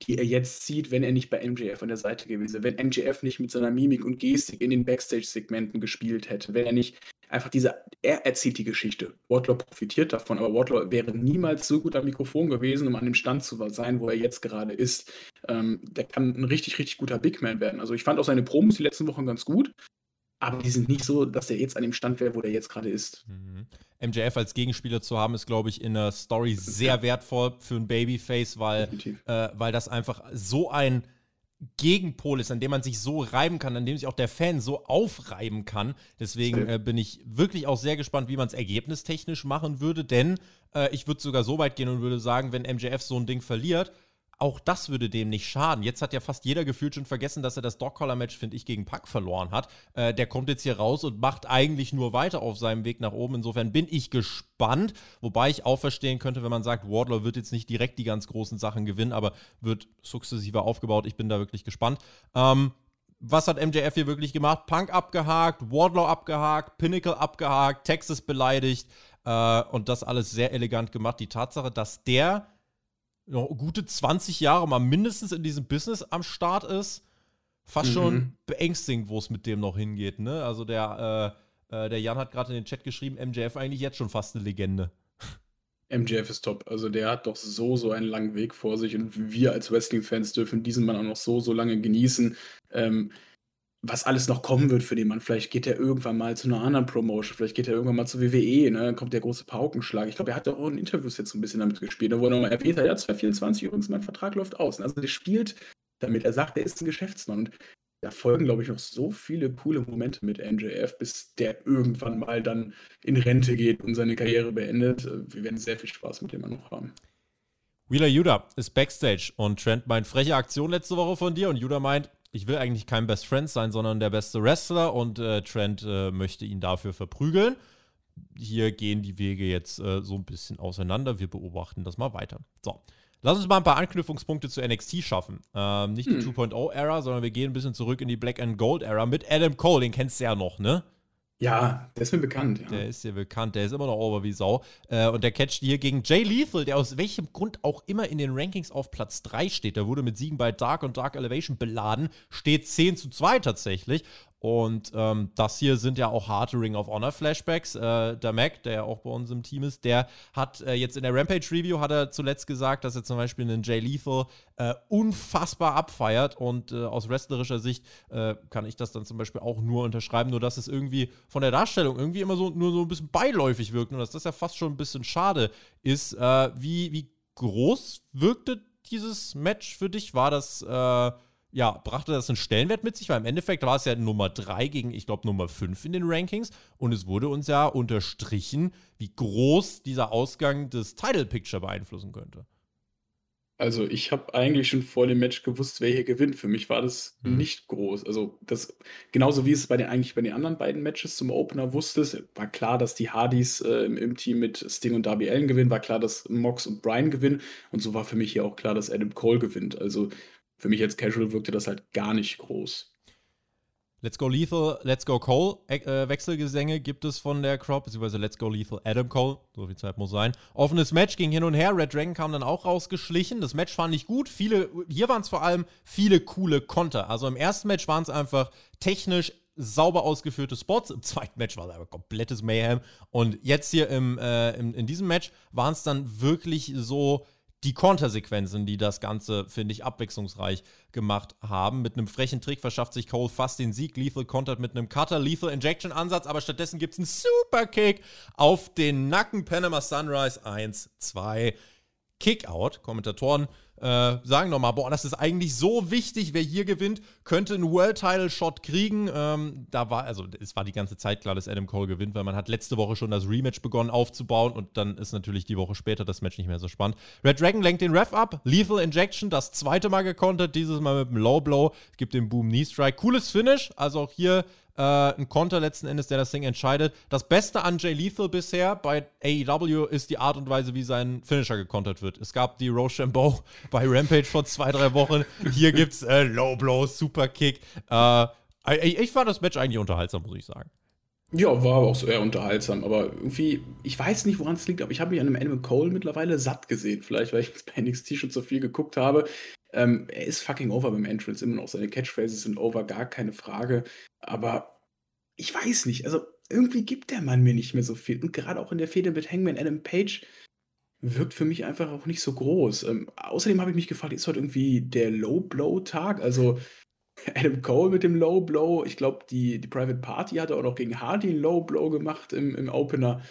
die er jetzt sieht, wenn er nicht bei MJF an der Seite gewesen wäre, wenn MJF nicht mit seiner Mimik und Gestik in den Backstage-Segmenten gespielt hätte, wenn er nicht einfach diese, er erzählt die Geschichte. Wardlaw profitiert davon, aber Wardlaw wäre niemals so gut am Mikrofon gewesen, um an dem Stand zu sein, wo er jetzt gerade ist. Ähm, der kann ein richtig, richtig guter Big Man werden. Also ich fand auch seine Promos die letzten Wochen ganz gut, aber die sind nicht so, dass er jetzt an dem Stand wäre, wo er jetzt gerade ist. Mhm. MJF als Gegenspieler zu haben, ist, glaube ich, in der Story sehr wertvoll für ein Babyface, weil, äh, weil das einfach so ein Gegenpol ist, an dem man sich so reiben kann, an dem sich auch der Fan so aufreiben kann. Deswegen äh, bin ich wirklich auch sehr gespannt, wie man es ergebnistechnisch machen würde, denn äh, ich würde sogar so weit gehen und würde sagen, wenn MJF so ein Ding verliert, auch das würde dem nicht schaden. Jetzt hat ja fast jeder gefühlt schon vergessen, dass er das Dog-Collar-Match, finde ich, gegen Pack verloren hat. Äh, der kommt jetzt hier raus und macht eigentlich nur weiter auf seinem Weg nach oben. Insofern bin ich gespannt, wobei ich auch verstehen könnte, wenn man sagt, Wardlow wird jetzt nicht direkt die ganz großen Sachen gewinnen, aber wird sukzessiver aufgebaut. Ich bin da wirklich gespannt. Ähm, was hat MJF hier wirklich gemacht? Punk abgehakt, Wardlow abgehakt, Pinnacle abgehakt, Texas beleidigt äh, und das alles sehr elegant gemacht. Die Tatsache, dass der gute 20 Jahre mal mindestens in diesem Business am Start ist, fast mhm. schon beängstigend, wo es mit dem noch hingeht. Ne? Also der, äh, äh, der Jan hat gerade in den Chat geschrieben, MJF eigentlich jetzt schon fast eine Legende. MJF ist top. Also der hat doch so, so einen langen Weg vor sich und wir als Wrestling-Fans dürfen diesen Mann auch noch so, so lange genießen. Ähm, was alles noch kommen wird für den Mann. Vielleicht geht er irgendwann mal zu einer anderen Promotion, vielleicht geht er irgendwann mal zur WWE, ne? Dann kommt der große Paukenschlag. Ich glaube, er hat auch in Interviews jetzt so ein bisschen damit gespielt, wo er nochmal erwähnt hat, ja, 2024 übrigens, mein Vertrag läuft aus. Also der spielt damit, er sagt, er ist ein Geschäftsmann. Und da folgen, glaube ich, noch so viele coole Momente mit MJF, bis der irgendwann mal dann in Rente geht und seine Karriere beendet. Wir werden sehr viel Spaß mit dem Mann noch haben. Wheeler Judah ist Backstage und Trent meint, freche Aktion letzte Woche von dir und Judah meint, ich will eigentlich kein Best Friend sein, sondern der beste Wrestler und äh, Trent äh, möchte ihn dafür verprügeln. Hier gehen die Wege jetzt äh, so ein bisschen auseinander. Wir beobachten das mal weiter. So. Lass uns mal ein paar Anknüpfungspunkte zu NXT schaffen. Ähm, nicht hm. die 2.0-Ära, sondern wir gehen ein bisschen zurück in die Black and Gold-Ära mit Adam Cole. Den kennst du ja noch, ne? Ja, der ist mir bekannt. Ja. Der ist dir bekannt, der ist immer noch over wie Sau. Äh, und der catcht hier gegen Jay Lethal, der aus welchem Grund auch immer in den Rankings auf Platz 3 steht. Der wurde mit Siegen bei Dark und Dark Elevation beladen, steht 10 zu 2 tatsächlich. Und ähm, das hier sind ja auch harte Ring of Honor Flashbacks. Äh, der Mac, der ja auch bei uns im Team ist, der hat äh, jetzt in der Rampage Review hat er zuletzt gesagt, dass er zum Beispiel einen Jay Lethal äh, unfassbar abfeiert. Und äh, aus wrestlerischer Sicht äh, kann ich das dann zum Beispiel auch nur unterschreiben, nur dass es irgendwie von der Darstellung irgendwie immer so nur so ein bisschen beiläufig wirkt und dass das ja fast schon ein bisschen schade ist. Äh, wie, wie groß wirkte dieses Match für dich? War das, ja, brachte das einen Stellenwert mit sich? Weil im Endeffekt war es ja Nummer 3 gegen, ich glaube, Nummer 5 in den Rankings. Und es wurde uns ja unterstrichen, wie groß dieser Ausgang des Title Picture beeinflussen könnte. Also, ich habe eigentlich schon vor dem Match gewusst, wer hier gewinnt. Für mich war das Mhm. nicht groß. Also, das genauso wie es bei den eigentlich bei den anderen beiden Matches zum Opener wusstest, war klar, dass die Hardys, äh, im im Team mit Sting und Darby Allin gewinnen, war klar, dass Mox und Bryan gewinnen und so war für mich hier auch klar, dass Adam Cole gewinnt. Also, für mich als Casual wirkte das halt gar nicht groß. Let's Go Lethal, Let's Go Cole äh, Wechselgesänge gibt es von der Crowd, beziehungsweise Let's Go Lethal Adam Cole, so viel Zeit muss sein. Offenes Match ging hin und her, Red Dragon kam dann auch rausgeschlichen. Das Match fand ich gut. Viele, hier waren es vor allem viele coole Konter. Also im ersten Match waren es einfach technisch sauber ausgeführte Spots. Im zweiten Match war es aber komplettes Mayhem. Und jetzt hier im, äh, im in diesem Match waren es dann wirklich so die Kontersequenzen, die das Ganze, finde ich, abwechslungsreich gemacht haben. Mit einem frechen Trick verschafft sich Cole fast den Sieg. Lethal kontert mit einem Cutter, Lethal Injection Ansatz, aber stattdessen gibt es einen Superkick auf den Nacken. Panama Sunrise 1, 2. Kickout. Kommentatoren äh, sagen nochmal, boah, das ist eigentlich so wichtig, wer hier gewinnt, könnte einen World-Title-Shot kriegen. Ähm, da war, also es war die ganze Zeit klar, dass Adam Cole gewinnt, weil man hat letzte Woche schon das Rematch begonnen aufzubauen und dann ist natürlich die Woche später das Match nicht mehr so spannend. Red Dragon lenkt den Ref ab, Lethal Injection, das zweite Mal gekontert, dieses Mal mit einem Low Blow, gibt den Boom Knee Strike. Cooles Finish, also auch hier äh, ein Konter letzten Endes, der das Ding entscheidet. Das Beste an Jay Lethal bisher bei AEW ist die Art und Weise, wie sein Finisher gekontert wird. Es gab die Rochambeau bei Rampage vor zwei, drei Wochen. Hier gibt's äh, Low Blow, Super Kick. Äh, ich, ich fand das Match eigentlich unterhaltsam, muss ich sagen. Ja, war auch so eher unterhaltsam, aber irgendwie, ich weiß nicht, woran es liegt, aber ich habe mich an einem Animal Cole mittlerweile satt gesehen. Vielleicht, weil ich jetzt bei NXT schon so viel geguckt habe. Ähm, er ist fucking over beim Entrance, immer noch. Seine Catchphrases sind over, gar keine Frage. Aber ich weiß nicht, also irgendwie gibt der Mann mir nicht mehr so viel. Und gerade auch in der Fehde mit Hangman Adam Page wirkt für mich einfach auch nicht so groß. Ähm, außerdem habe ich mich gefragt, ist heute irgendwie der Low-Blow-Tag? Also Adam Cole mit dem Low-Blow. Ich glaube, die, die Private Party hatte auch noch gegen Hardy einen Low-Blow gemacht im, im Opener.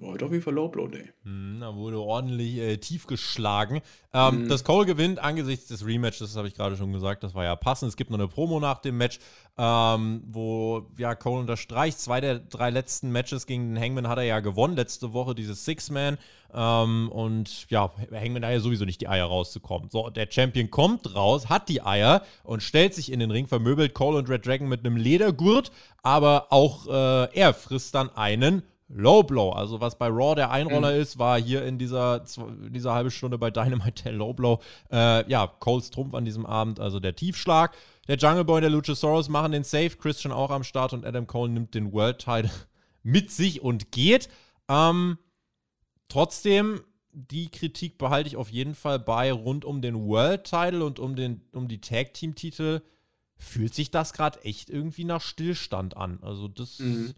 Heute auf jeden Fall Low Blow Day. Hm, da wurde ordentlich äh, tief geschlagen. Ähm, mhm. Dass Cole gewinnt angesichts des Rematches, das habe ich gerade schon gesagt, das war ja passend. Es gibt noch eine Promo nach dem Match, ähm, wo ja Cole unterstreicht. Zwei der drei letzten Matches gegen den Hangman hat er ja gewonnen. Letzte Woche dieses Six-Man. Ähm, und ja, Hangman hat ja sowieso nicht die Eier rauszukommen. So, der Champion kommt raus, hat die Eier und stellt sich in den Ring, vermöbelt Cole und Red Dragon mit einem Ledergurt. Aber auch äh, er frisst dann einen Low Blow. Also was bei Raw der Einroller mhm. ist, war hier in dieser, dieser halben Stunde bei Dynamite der Low Blow. Äh, ja, Coles Trumpf an diesem Abend, also der Tiefschlag. Der Jungle Boy und der Luchasaurus machen den Safe. Christian auch am Start und Adam Cole nimmt den World Title mit sich und geht. Ähm, trotzdem, die Kritik behalte ich auf jeden Fall bei rund um den World Title und um, den, um die Tag Team Titel. Fühlt sich das gerade echt irgendwie nach Stillstand an. Also das. Mhm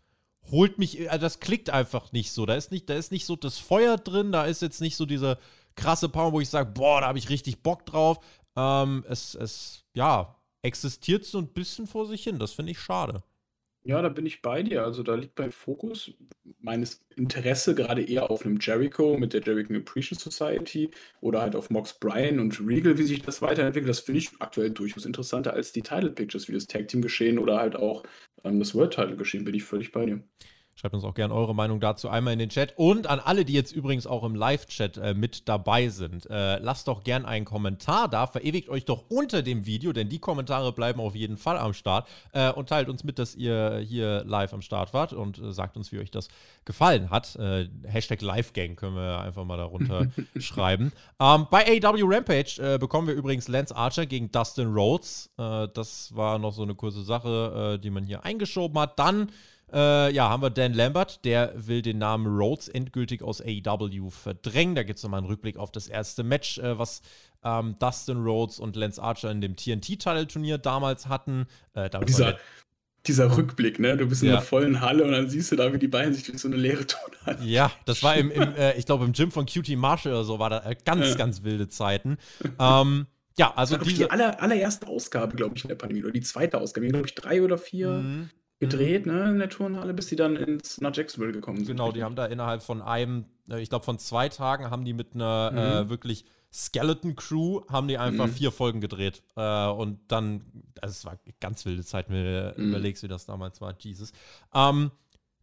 holt mich, also das klickt einfach nicht so. Da ist nicht, da ist nicht so das Feuer drin, da ist jetzt nicht so diese krasse Power, wo ich sage, boah, da habe ich richtig Bock drauf. Ähm, es, es, ja, existiert so ein bisschen vor sich hin. Das finde ich schade. Ja, da bin ich bei dir. Also da liegt mein Fokus meines Interesse gerade eher auf einem Jericho mit der Jericho Appreciation Society oder halt auf Mox Bryan und Regal, wie sich das weiterentwickelt. Das finde ich aktuell durchaus interessanter als die Title Pictures, wie das Tag Team geschehen oder halt auch ähm, das World Title geschehen. Bin ich völlig bei dir. Schreibt uns auch gerne eure Meinung dazu einmal in den Chat. Und an alle, die jetzt übrigens auch im Live-Chat äh, mit dabei sind, äh, lasst doch gerne einen Kommentar da. Verewigt euch doch unter dem Video, denn die Kommentare bleiben auf jeden Fall am Start. Äh, und teilt uns mit, dass ihr hier live am Start wart und äh, sagt uns, wie euch das gefallen hat. Äh, Hashtag LiveGang können wir einfach mal darunter schreiben. Ähm, bei AW Rampage äh, bekommen wir übrigens Lance Archer gegen Dustin Rhodes. das war noch so eine kurze Sache, die man hier eingeschoben hat. Dann äh, ja, haben wir Dan Lambert, der will den Namen Rhodes endgültig aus AEW verdrängen. Da gibt es nochmal einen Rückblick auf das erste Match, äh, was ähm, Dustin Rhodes und Lance Archer in dem TNT-Title-Turnier damals hatten. Äh, dieser, dieser Rückblick, ne? Du bist in der vollen Halle und dann siehst du da, wie die beiden sich durch so eine leere Tonhalle. Ja, das war im, im äh, ich glaube, im Gym von QT Marshall oder so, war da äh, ganz, ja. ganz wilde Zeiten. ähm, ja, also diese. Die aller, allererste Ausgabe, glaube ich, in der Pandemie, oder die zweite Ausgabe, glaube ich, drei oder vier. Mhm gedreht, mhm. ne, in der Turnhalle, bis sie dann ins, nach Jacksonville gekommen sind. Genau, die haben da innerhalb von einem, äh, ich glaube von zwei Tagen, haben die mit einer mhm. äh, wirklich Skeleton Crew, haben die einfach mhm. vier Folgen gedreht. Äh, und dann, also es war ganz wilde Zeit, wenn du mhm. überlegst, wie das damals war, Jesus. Ähm,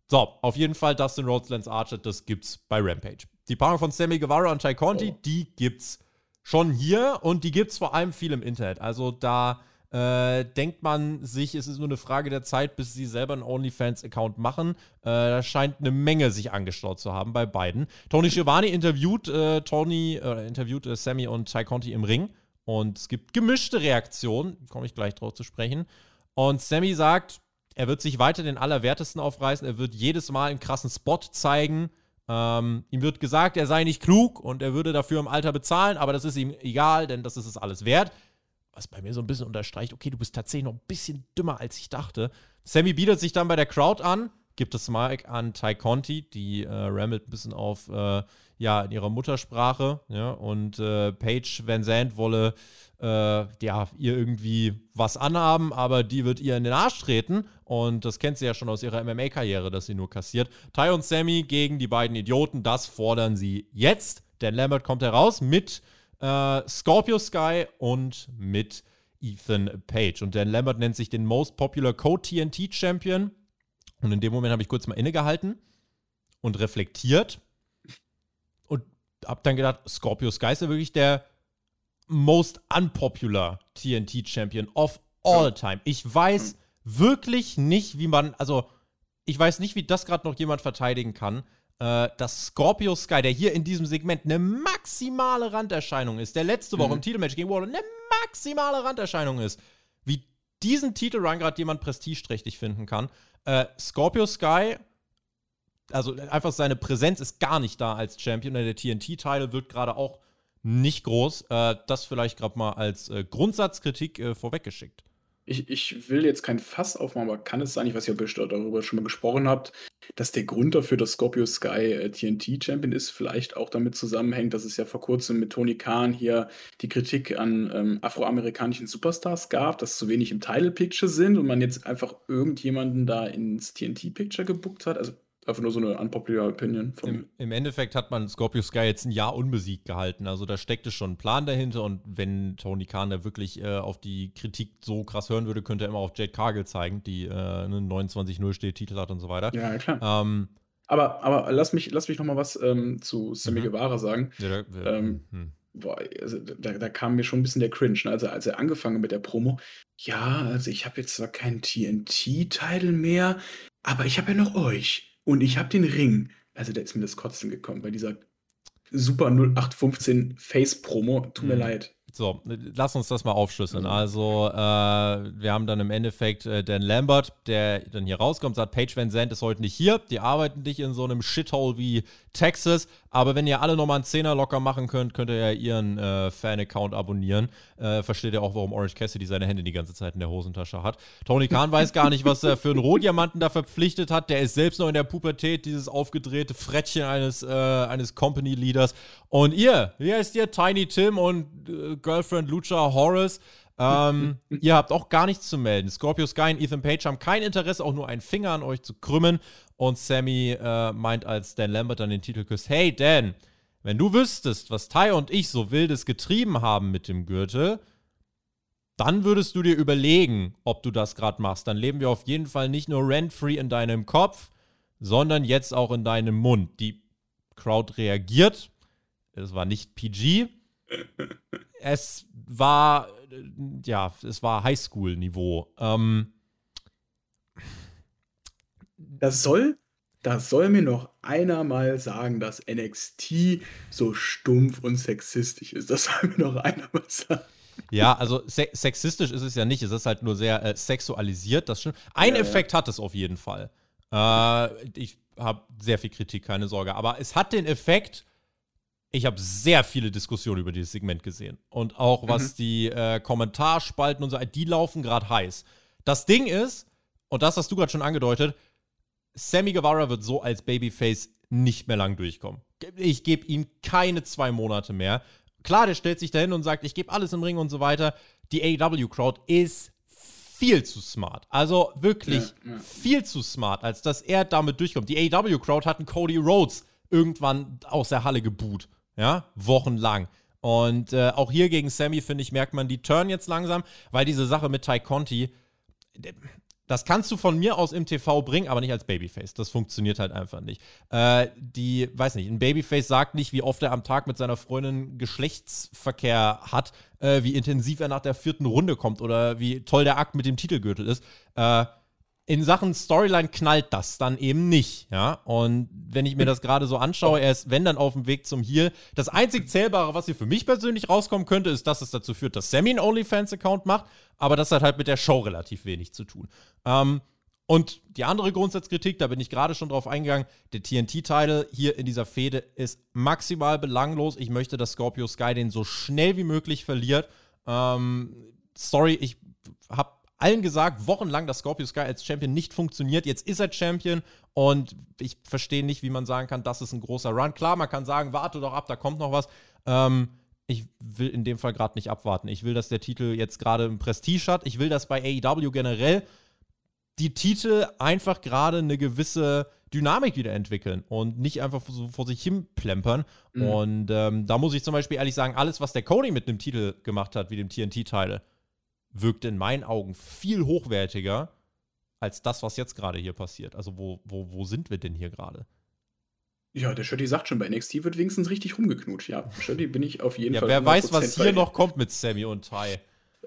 so, auf jeden Fall Dustin Rhodes, Lance Archer, das gibt's bei Rampage. Die Paarung von Sammy Guevara und Ty Conti, oh. die gibt's schon hier und die gibt's vor allem viel im Internet. Also da äh, denkt man sich, es ist nur eine Frage der Zeit, bis sie selber einen OnlyFans-Account machen. Äh, da scheint eine Menge sich angestaut zu haben bei beiden. Tony Schiavone interviewt äh, Tony, interviewt äh, Sammy und Ty Conti im Ring und es gibt gemischte Reaktionen, komme ich gleich drauf zu sprechen. Und Sammy sagt, er wird sich weiter den Allerwertesten aufreißen, er wird jedes Mal einen krassen Spot zeigen. Ähm, ihm wird gesagt, er sei nicht klug und er würde dafür im Alter bezahlen, aber das ist ihm egal, denn das ist es alles wert was bei mir so ein bisschen unterstreicht, okay, du bist tatsächlich noch ein bisschen dümmer, als ich dachte. Sammy bietet sich dann bei der Crowd an, gibt das Mic an Ty Conti, die äh, rammelt ein bisschen auf, äh, ja, in ihrer Muttersprache, ja, und äh, Paige Van Zandt wolle, äh, ja, ihr irgendwie was anhaben, aber die wird ihr in den Arsch treten und das kennt sie ja schon aus ihrer MMA-Karriere, dass sie nur kassiert. Ty und Sammy gegen die beiden Idioten, das fordern sie jetzt. Dan Lambert kommt heraus mit äh, Scorpio Sky und mit Ethan Page. Und Dan Lambert nennt sich den Most Popular Co-TNT Champion. Und in dem Moment habe ich kurz mal innegehalten und reflektiert und habe dann gedacht, Scorpio Sky ist ja wirklich der Most Unpopular TNT Champion of all time. Ich weiß wirklich nicht, wie man, also ich weiß nicht, wie das gerade noch jemand verteidigen kann äh, dass Scorpio Sky, der hier in diesem Segment eine maximale Randerscheinung ist, der letzte Woche mhm. im Titelmatch gegen Waller eine maximale Randerscheinung ist, wie diesen Titelrun gerade jemand prestigeträchtig finden kann. Äh, Scorpio Sky, also einfach seine Präsenz ist gar nicht da als Champion. Der TNT-Title wird gerade auch nicht groß. Äh, das vielleicht gerade mal als äh, Grundsatzkritik äh, vorweggeschickt. Ich, ich will jetzt kein Fass aufmachen, aber kann es sein, ich weiß nicht, ob ihr darüber schon mal gesprochen habt, dass der Grund dafür, dass Scorpio Sky äh, TNT-Champion ist, vielleicht auch damit zusammenhängt, dass es ja vor kurzem mit Tony Khan hier die Kritik an ähm, afroamerikanischen Superstars gab, dass zu wenig im Title-Picture sind und man jetzt einfach irgendjemanden da ins TNT-Picture gebuckt hat. Also Einfach nur so eine unpopular Opinion von Im, Im, Endeffekt hat man Scorpio Sky jetzt ein Jahr unbesiegt gehalten. Also da steckte schon ein Plan dahinter und wenn Tony Khan da wirklich äh, auf die Kritik so krass hören würde, könnte er immer auf Jade Cargill zeigen, die äh, 29-0 steht, Titel hat und so weiter. Ja, klar. Ähm, aber, aber lass mich, lass mich noch mal was ähm, zu Sammy mhm. Guevara sagen. Ja, da, ähm, mhm. boah, also da, da, kam mir schon ein bisschen der Cringe, ne? also als er angefangen mit der Promo. Ja, also ich habe jetzt zwar keinen TNT-Title mehr, aber ich habe ja noch euch. Und ich habe den Ring, also da ist mir das Kotzen gekommen bei dieser Super 0815 Face-Promo. Tut mir mhm. leid. So, lass uns das mal aufschlüsseln. Also, äh, wir haben dann im Endeffekt äh, Dan Lambert, der dann hier rauskommt, sagt, Paige Van Zandt ist heute nicht hier. Die arbeiten nicht in so einem Shithole wie Texas. Aber wenn ihr alle nochmal einen Zehner locker machen könnt, könnt ihr ja ihren äh, Fan-Account abonnieren. Äh, versteht ihr auch, warum Orange Cassidy seine Hände die ganze Zeit in der Hosentasche hat. Tony Khan weiß gar nicht, was er für einen Rohdiamanten da verpflichtet hat. Der ist selbst noch in der Pubertät, dieses aufgedrehte Frettchen eines, äh, eines Company-Leaders. Und ihr, hier ist ihr Tiny Tim und äh, Girlfriend Lucha Horace. Ähm, ihr habt auch gar nichts zu melden. Scorpio Sky und Ethan Page haben kein Interesse, auch nur einen Finger an euch zu krümmen. Und Sammy äh, meint, als Dan Lambert dann den Titel küsst: Hey Dan, wenn du wüsstest, was Ty und ich so wildes getrieben haben mit dem Gürtel, dann würdest du dir überlegen, ob du das gerade machst. Dann leben wir auf jeden Fall nicht nur rent-free in deinem Kopf, sondern jetzt auch in deinem Mund. Die Crowd reagiert. Es war nicht PG. es war, ja, es war Highschool-Niveau. Ähm, das soll, das soll mir noch einer mal sagen, dass NXT so stumpf und sexistisch ist. Das soll mir noch einer mal sagen. Ja, also se sexistisch ist es ja nicht. Es ist halt nur sehr äh, sexualisiert. Das schon. Ein ja, Effekt ja. hat es auf jeden Fall. Äh, ich habe sehr viel Kritik, keine Sorge. Aber es hat den Effekt, ich habe sehr viele Diskussionen über dieses Segment gesehen. Und auch was mhm. die äh, Kommentarspalten und so, die laufen gerade heiß. Das Ding ist, und das hast du gerade schon angedeutet, Sammy Guevara wird so als Babyface nicht mehr lang durchkommen. Ich gebe ihm keine zwei Monate mehr. Klar, der stellt sich dahin und sagt, ich gebe alles im Ring und so weiter. Die AEW-Crowd ist viel zu smart. Also wirklich ja, ja. viel zu smart, als dass er damit durchkommt. Die AEW-Crowd hatten Cody Rhodes irgendwann aus der Halle geboot. Ja, wochenlang. Und äh, auch hier gegen Sammy, finde ich, merkt man die Turn jetzt langsam, weil diese Sache mit Ty Conti, das kannst du von mir aus im TV bringen, aber nicht als Babyface. Das funktioniert halt einfach nicht. Äh, die, weiß nicht, ein Babyface sagt nicht, wie oft er am Tag mit seiner Freundin Geschlechtsverkehr hat, äh, wie intensiv er nach der vierten Runde kommt oder wie toll der Akt mit dem Titelgürtel ist. Äh, in Sachen Storyline knallt das dann eben nicht, ja. Und wenn ich mir das gerade so anschaue, er ist, wenn dann auf dem Weg zum Heal. Das einzig Zählbare, was hier für mich persönlich rauskommen könnte, ist, dass es dazu führt, dass Sammy einen OnlyFans-Account macht, aber das hat halt mit der Show relativ wenig zu tun. Ähm, und die andere Grundsatzkritik, da bin ich gerade schon drauf eingegangen, der TNT-Title hier in dieser Fehde ist maximal belanglos. Ich möchte, dass Scorpio Sky den so schnell wie möglich verliert. Ähm, sorry, ich habe allen gesagt, wochenlang, dass Scorpio Sky als Champion nicht funktioniert. Jetzt ist er Champion und ich verstehe nicht, wie man sagen kann, das ist ein großer Run. Klar, man kann sagen, warte doch ab, da kommt noch was. Ähm, ich will in dem Fall gerade nicht abwarten. Ich will, dass der Titel jetzt gerade ein Prestige hat. Ich will, dass bei AEW generell die Titel einfach gerade eine gewisse Dynamik wieder entwickeln und nicht einfach so vor sich hin plempern. Mhm. Und ähm, da muss ich zum Beispiel ehrlich sagen, alles, was der Cody mit einem Titel gemacht hat, wie dem TNT-Teil, wirkt in meinen Augen viel hochwertiger als das, was jetzt gerade hier passiert. Also wo, wo, wo sind wir denn hier gerade? Ja, der Shirley sagt schon, bei NXT wird wenigstens richtig rumgeknutscht. Ja, Shirley bin ich auf jeden ja, Fall. Wer weiß, was hier noch kommt mit Sammy und Ty.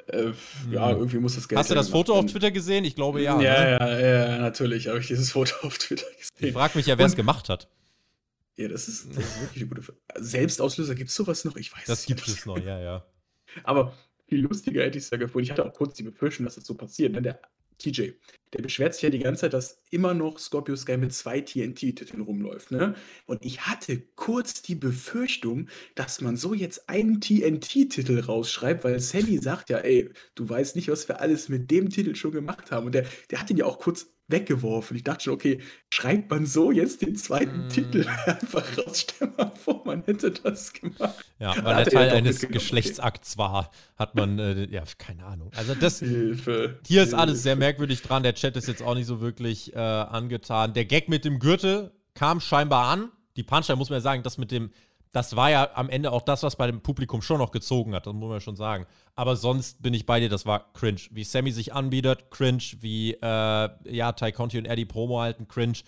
Äh, ja, hm. irgendwie muss das Geld. Hast du das Foto auf Twitter gesehen? Ich glaube ja. Ja, ne? ja, ja, natürlich habe ich dieses Foto auf Twitter gesehen. Ich frage mich ja, wer es gemacht hat. Ja, das ist, das ist wirklich eine gute Frage. Selbstauslöser gibt es sowas noch? Ich weiß Das gibt es noch, ja, ja. Aber viel lustiger hätte ich es ja gefunden. Ich hatte auch kurz die Befürchtung, dass das so passiert. Ne? Der TJ, der beschwert sich ja die ganze Zeit, dass immer noch Scorpio Sky mit zwei TNT-Titeln rumläuft. Ne? Und ich hatte kurz die Befürchtung, dass man so jetzt einen TNT-Titel rausschreibt, weil Sammy sagt ja, ey, du weißt nicht, was wir alles mit dem Titel schon gemacht haben. Und der, der hat ihn ja auch kurz weggeworfen. Ich dachte schon, okay, schreibt man so jetzt den zweiten mm. Titel einfach raus? Stell mal vor, man hätte das gemacht. Ja, weil der Teil eines Geschlechtsakts war, hat man, äh, ja, keine Ahnung. Also das, Hilfe, hier ist alles sehr merkwürdig dran. Der Chat ist jetzt auch nicht so wirklich äh, angetan. Der Gag mit dem Gürtel kam scheinbar an. Die Punchline muss man ja sagen, das mit dem, das war ja am Ende auch das, was bei dem Publikum schon noch gezogen hat, das muss man schon sagen. Aber sonst bin ich bei dir, das war cringe. Wie Sammy sich anbietet, cringe. Wie, äh, ja, Ty Conti und Eddie Promo halten, cringe.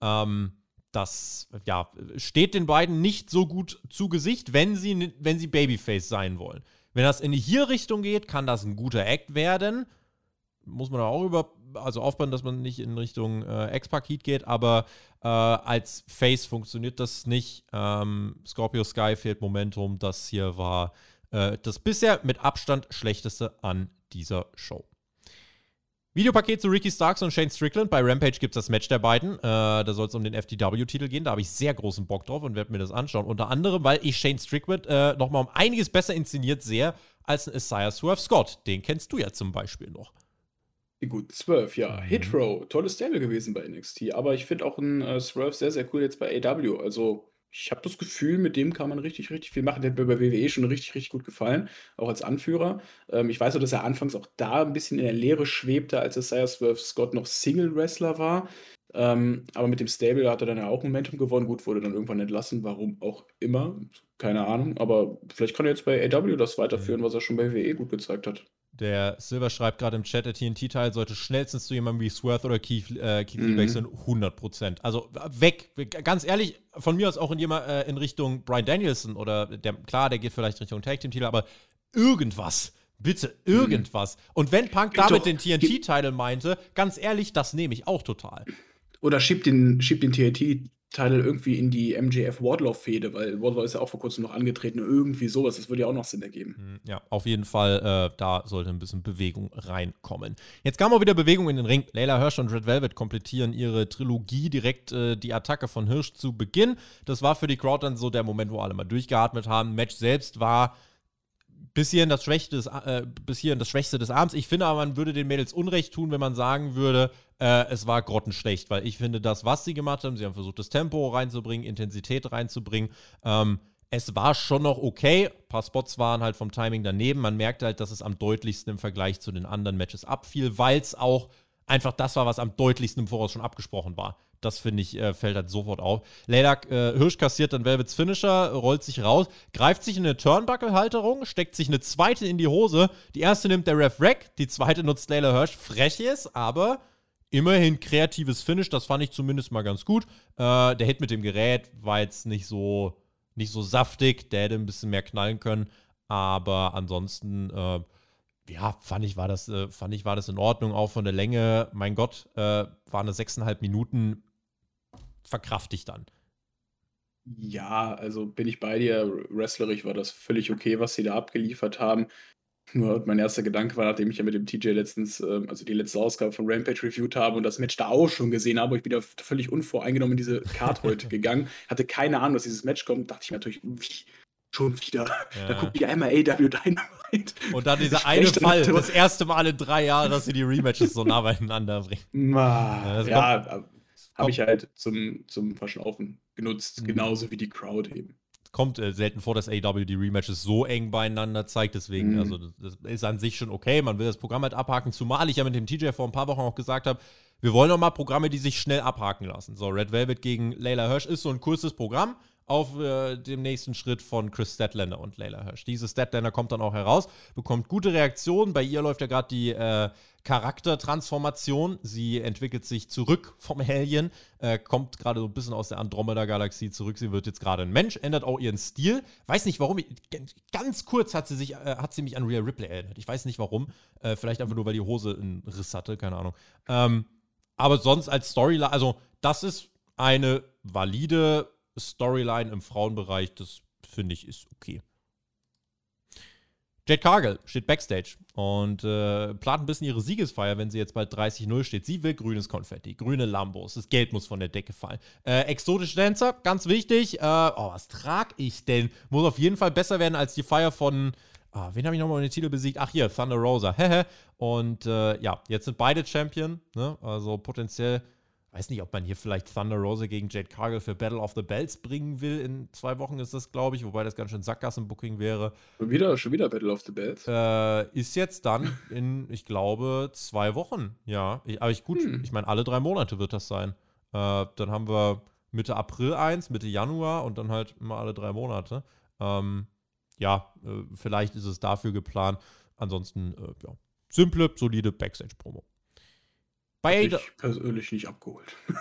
Ähm, das, ja, steht den beiden nicht so gut zu Gesicht, wenn sie, wenn sie Babyface sein wollen. Wenn das in die hier Richtung geht, kann das ein guter Act werden. Muss man auch über, also aufbauen, dass man nicht in Richtung äh, X-Paket geht, aber äh, als Face funktioniert das nicht. Ähm, Scorpio Sky fehlt Momentum. Das hier war äh, das bisher mit Abstand schlechteste an dieser Show. Videopaket zu Ricky Starks und Shane Strickland. Bei Rampage gibt es das Match der beiden. Äh, da soll es um den FTW-Titel gehen. Da habe ich sehr großen Bock drauf und werde mir das anschauen. Unter anderem, weil ich Shane Strickland äh, nochmal um einiges besser inszeniert sehe als ein Isaiah Swerve Scott. Den kennst du ja zum Beispiel noch. Gut, Swerve, ja. Mhm. Hitro, tolles Stable gewesen bei NXT. Aber ich finde auch ein äh, Swerve sehr, sehr cool jetzt bei AW. Also, ich habe das Gefühl, mit dem kann man richtig, richtig viel machen. Der hat mir bei WWE schon richtig, richtig gut gefallen, auch als Anführer. Ähm, ich weiß auch, dass er anfangs auch da ein bisschen in der Leere schwebte, als Isaiah Swerve Scott noch Single-Wrestler war. Ähm, aber mit dem Stable hat er dann ja auch Momentum gewonnen. Gut, wurde dann irgendwann entlassen, warum auch immer. Keine Ahnung. Aber vielleicht kann er jetzt bei AW das weiterführen, was er schon bei WWE gut gezeigt hat. Der Silver schreibt gerade im Chat, der TNT-Teil sollte schnellstens zu jemandem wie Sworth oder Keith, äh, Keith mhm. wechseln. 100%. Also weg. Ganz ehrlich, von mir aus auch in, jemand, äh, in Richtung Brian Danielson oder der, klar, der geht vielleicht Richtung Tag Team-Titel, aber irgendwas. Bitte, irgendwas. Mhm. Und wenn Punk damit doch, den TNT-Titel meinte, ganz ehrlich, das nehme ich auch total. Oder schiebt den, schiebt den TNT Teil irgendwie in die MJF Wardlaw-Fehde, weil Wardlaw ist ja auch vor kurzem noch angetreten, irgendwie sowas. Das würde ja auch noch Sinn ergeben. Hm, ja, auf jeden Fall, äh, da sollte ein bisschen Bewegung reinkommen. Jetzt kam auch wieder Bewegung in den Ring. Layla Hirsch und Red Velvet komplettieren ihre Trilogie direkt äh, die Attacke von Hirsch zu Beginn. Das war für die Crowd dann so der Moment, wo alle mal durchgeatmet haben. Match selbst war bis hierhin das Schwächste des, äh, bis hierhin das Schwächste des Abends. Ich finde aber, man würde den Mädels Unrecht tun, wenn man sagen würde, äh, es war grottenschlecht, weil ich finde, das, was sie gemacht haben, sie haben versucht, das Tempo reinzubringen, Intensität reinzubringen. Ähm, es war schon noch okay. Ein paar Spots waren halt vom Timing daneben. Man merkte halt, dass es am deutlichsten im Vergleich zu den anderen Matches abfiel, weil es auch einfach das war, was am deutlichsten im Voraus schon abgesprochen war. Das finde ich, äh, fällt halt sofort auf. Layla äh, Hirsch kassiert dann Velvets Finisher, rollt sich raus, greift sich in eine Turnbuckle-Halterung, steckt sich eine zweite in die Hose. Die erste nimmt der Ref Rack, die zweite nutzt Layla Hirsch. Frech ist, aber immerhin kreatives Finish, das fand ich zumindest mal ganz gut. Äh, der Hit mit dem Gerät war jetzt nicht so, nicht so saftig, der hätte ein bisschen mehr knallen können. Aber ansonsten äh, ja, fand ich, war das, äh, fand ich, war das in Ordnung, auch von der Länge. Mein Gott, äh, war eine sechseinhalb Minuten, verkraft ich dann. Ja, also bin ich bei dir. Wrestlerisch war das völlig okay, was sie da abgeliefert haben. Nur mein erster Gedanke war, nachdem ich ja mit dem TJ letztens, äh, also die letzte Ausgabe von Rampage reviewed habe und das Match da auch schon gesehen habe, ich bin da völlig unvoreingenommen in diese Card heute gegangen, hatte keine Ahnung, dass dieses Match kommt, dachte ich mir natürlich, wie, Schon wieder. Ja. Da gucke ich einmal AW Dynamite. Und dann dieser eine Fall, das erste Mal in drei Jahren, dass sie die Rematches so nah beieinander bringen. Ma, ja, ja habe ich halt zum, zum Verschnaufen genutzt, mhm. genauso wie die Crowd eben. Kommt äh, selten vor, dass AW die Rematches so eng beieinander zeigt, deswegen, mhm. also das, ist an sich schon okay. Man will das Programm halt abhaken, zumal ich ja mit dem TJ vor ein paar Wochen auch gesagt habe, wir wollen auch mal Programme, die sich schnell abhaken lassen. So, Red Velvet gegen Layla Hirsch ist so ein kurzes Programm auf äh, dem nächsten Schritt von Chris Statlander und Layla Hirsch. Diese Statlander kommt dann auch heraus, bekommt gute Reaktionen. Bei ihr läuft ja gerade die äh, Charaktertransformation. Sie entwickelt sich zurück vom Helien, äh, kommt gerade so ein bisschen aus der Andromeda-Galaxie zurück. Sie wird jetzt gerade ein Mensch, ändert auch ihren Stil. Weiß nicht warum. Ganz kurz hat sie, sich, äh, hat sie mich an Rhea Ripley erinnert. Ich weiß nicht warum. Äh, vielleicht einfach nur, weil die Hose einen Riss hatte, keine Ahnung. Ähm, aber sonst als Storyline, also das ist eine valide Storyline im Frauenbereich, das finde ich ist okay. Jade Cargill steht backstage und äh, plant ein bisschen ihre Siegesfeier, wenn sie jetzt bald 30-0 steht. Sie will grünes Konfetti, grüne Lambos, das Geld muss von der Decke fallen. Äh, exotische Dancer, ganz wichtig. Äh, oh, was trage ich denn? Muss auf jeden Fall besser werden als die Feier von, ah, wen habe ich nochmal in den Titel besiegt? Ach hier, Thunder Rosa. und äh, ja, jetzt sind beide Champion, ne? also potenziell weiß nicht, ob man hier vielleicht Thunder Rosa gegen Jade Cargill für Battle of the Bells bringen will. In zwei Wochen ist das, glaube ich, wobei das ganz schön Sackgassen-Booking wäre. Schon wieder, schon wieder Battle of the Bells? Äh, ist jetzt dann in, ich glaube, zwei Wochen. Ja, ich, aber ich gut, hm. ich meine, alle drei Monate wird das sein. Äh, dann haben wir Mitte April eins, Mitte Januar und dann halt immer alle drei Monate. Ähm, ja, äh, vielleicht ist es dafür geplant. Ansonsten, äh, ja, simple, solide Backstage-Promo. Bei Hab ich persönlich nicht abgeholt.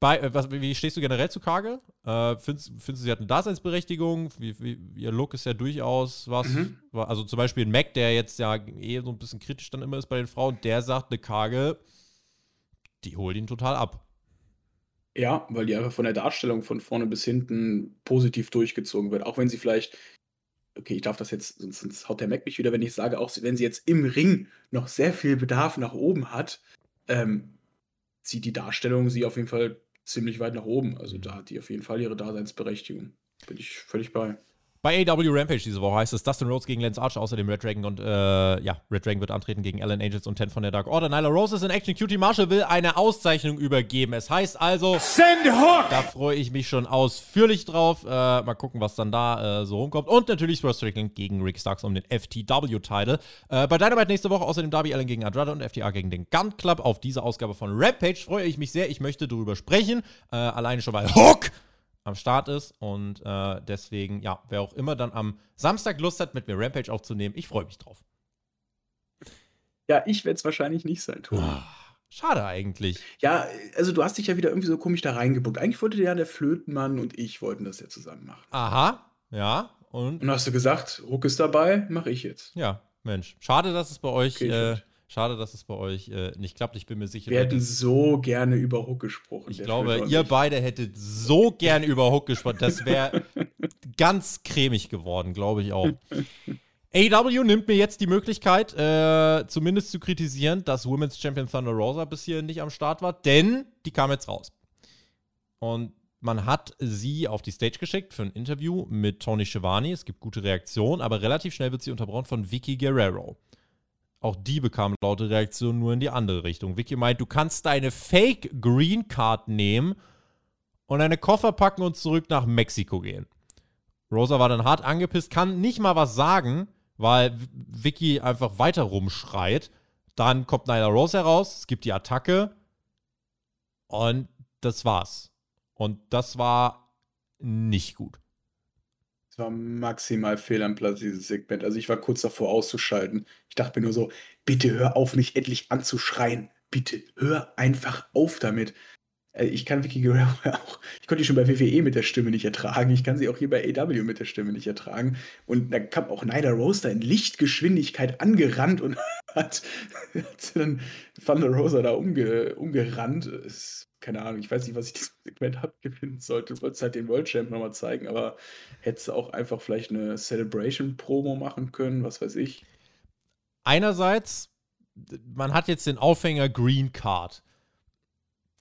Bei, äh, was, wie stehst du generell zu Kagel? Äh, findest, findest du, sie hat eine Daseinsberechtigung? Wie, wie, ihr Look ist ja durchaus was. Mhm. Also zum Beispiel ein Mac, der jetzt ja eh so ein bisschen kritisch dann immer ist bei den Frauen, der sagt, eine Kagel, die holt ihn total ab. Ja, weil die einfach von der Darstellung von vorne bis hinten positiv durchgezogen wird. Auch wenn sie vielleicht, okay, ich darf das jetzt, sonst, sonst haut der Mac mich wieder, wenn ich sage, auch wenn sie jetzt im Ring noch sehr viel Bedarf nach oben hat, ähm, sieht die Darstellung sie auf jeden Fall ziemlich weit nach oben. Also da hat die auf jeden Fall ihre Daseinsberechtigung. Bin ich völlig bei. Bei AW Rampage diese Woche heißt es Dustin Rhodes gegen Lance Archer, außerdem Red Dragon und äh, ja, Red Dragon wird antreten gegen Alan Angels und Ten von der Dark Order. Nyla Rose ist in Action. Cutie Marshall will eine Auszeichnung übergeben. Es heißt also, Send Hook! Da freue ich mich schon ausführlich drauf. Äh, mal gucken, was dann da äh, so rumkommt. Und natürlich Swerve Strickland gegen Rick Starks um den FTW-Title. Äh, bei Dynamite nächste Woche außerdem Darby Allen gegen Andrade und FTA gegen den Gun Club. Auf diese Ausgabe von Rampage freue ich mich sehr. Ich möchte darüber sprechen. Äh, alleine schon, weil Hook am Start ist. Und äh, deswegen, ja, wer auch immer dann am Samstag Lust hat, mit mir Rampage aufzunehmen, ich freue mich drauf. Ja, ich werde es wahrscheinlich nicht sein, Tobi. Oh, schade eigentlich. Ja, also du hast dich ja wieder irgendwie so komisch da reingebuckt. Eigentlich wollte ja der Flötenmann und ich wollten das ja zusammen machen. Aha, ja. Und, und hast du gesagt, Ruck ist dabei, mache ich jetzt. Ja, Mensch. Schade, dass es bei euch okay, äh, Schade, dass es bei euch äh, nicht klappt. Ich bin mir sicher. Wir hätten so gerne über Hook gesprochen. Ich glaube, ihr beide hättet so gerne über Hook gesprochen. Das wäre ganz cremig geworden, glaube ich auch. AW nimmt mir jetzt die Möglichkeit, äh, zumindest zu kritisieren, dass Women's Champion Thunder Rosa bis hier nicht am Start war, denn die kam jetzt raus. Und man hat sie auf die Stage geschickt für ein Interview mit Tony Schiavone. Es gibt gute Reaktionen, aber relativ schnell wird sie unterbrochen von Vicky Guerrero. Auch die bekam laute Reaktionen nur in die andere Richtung. Vicky meint, du kannst deine Fake Green Card nehmen und deine Koffer packen und zurück nach Mexiko gehen. Rosa war dann hart angepisst, kann nicht mal was sagen, weil Vicky einfach weiter rumschreit. Dann kommt Nyla Rose heraus, es gibt die Attacke und das war's. Und das war nicht gut. Es war maximal fehl am Platz, dieses Segment. Also ich war kurz davor auszuschalten. Ich dachte mir nur so, bitte hör auf, mich endlich anzuschreien. Bitte hör einfach auf damit. Äh, ich kann Vicky Guerrero auch, ich konnte die schon bei WWE mit der Stimme nicht ertragen. Ich kann sie auch hier bei AW mit der Stimme nicht ertragen. Und da kam auch Nyla Rose da in Lichtgeschwindigkeit angerannt und hat, hat dann Thunder Rosa da umge, umgerannt. Ist, keine Ahnung, ich weiß nicht, was ich dieses Segment abgewinnen sollte. Du wolltest halt den World Champ nochmal zeigen, aber hättest du auch einfach vielleicht eine Celebration-Promo machen können, was weiß ich. Einerseits, man hat jetzt den Aufhänger Green Card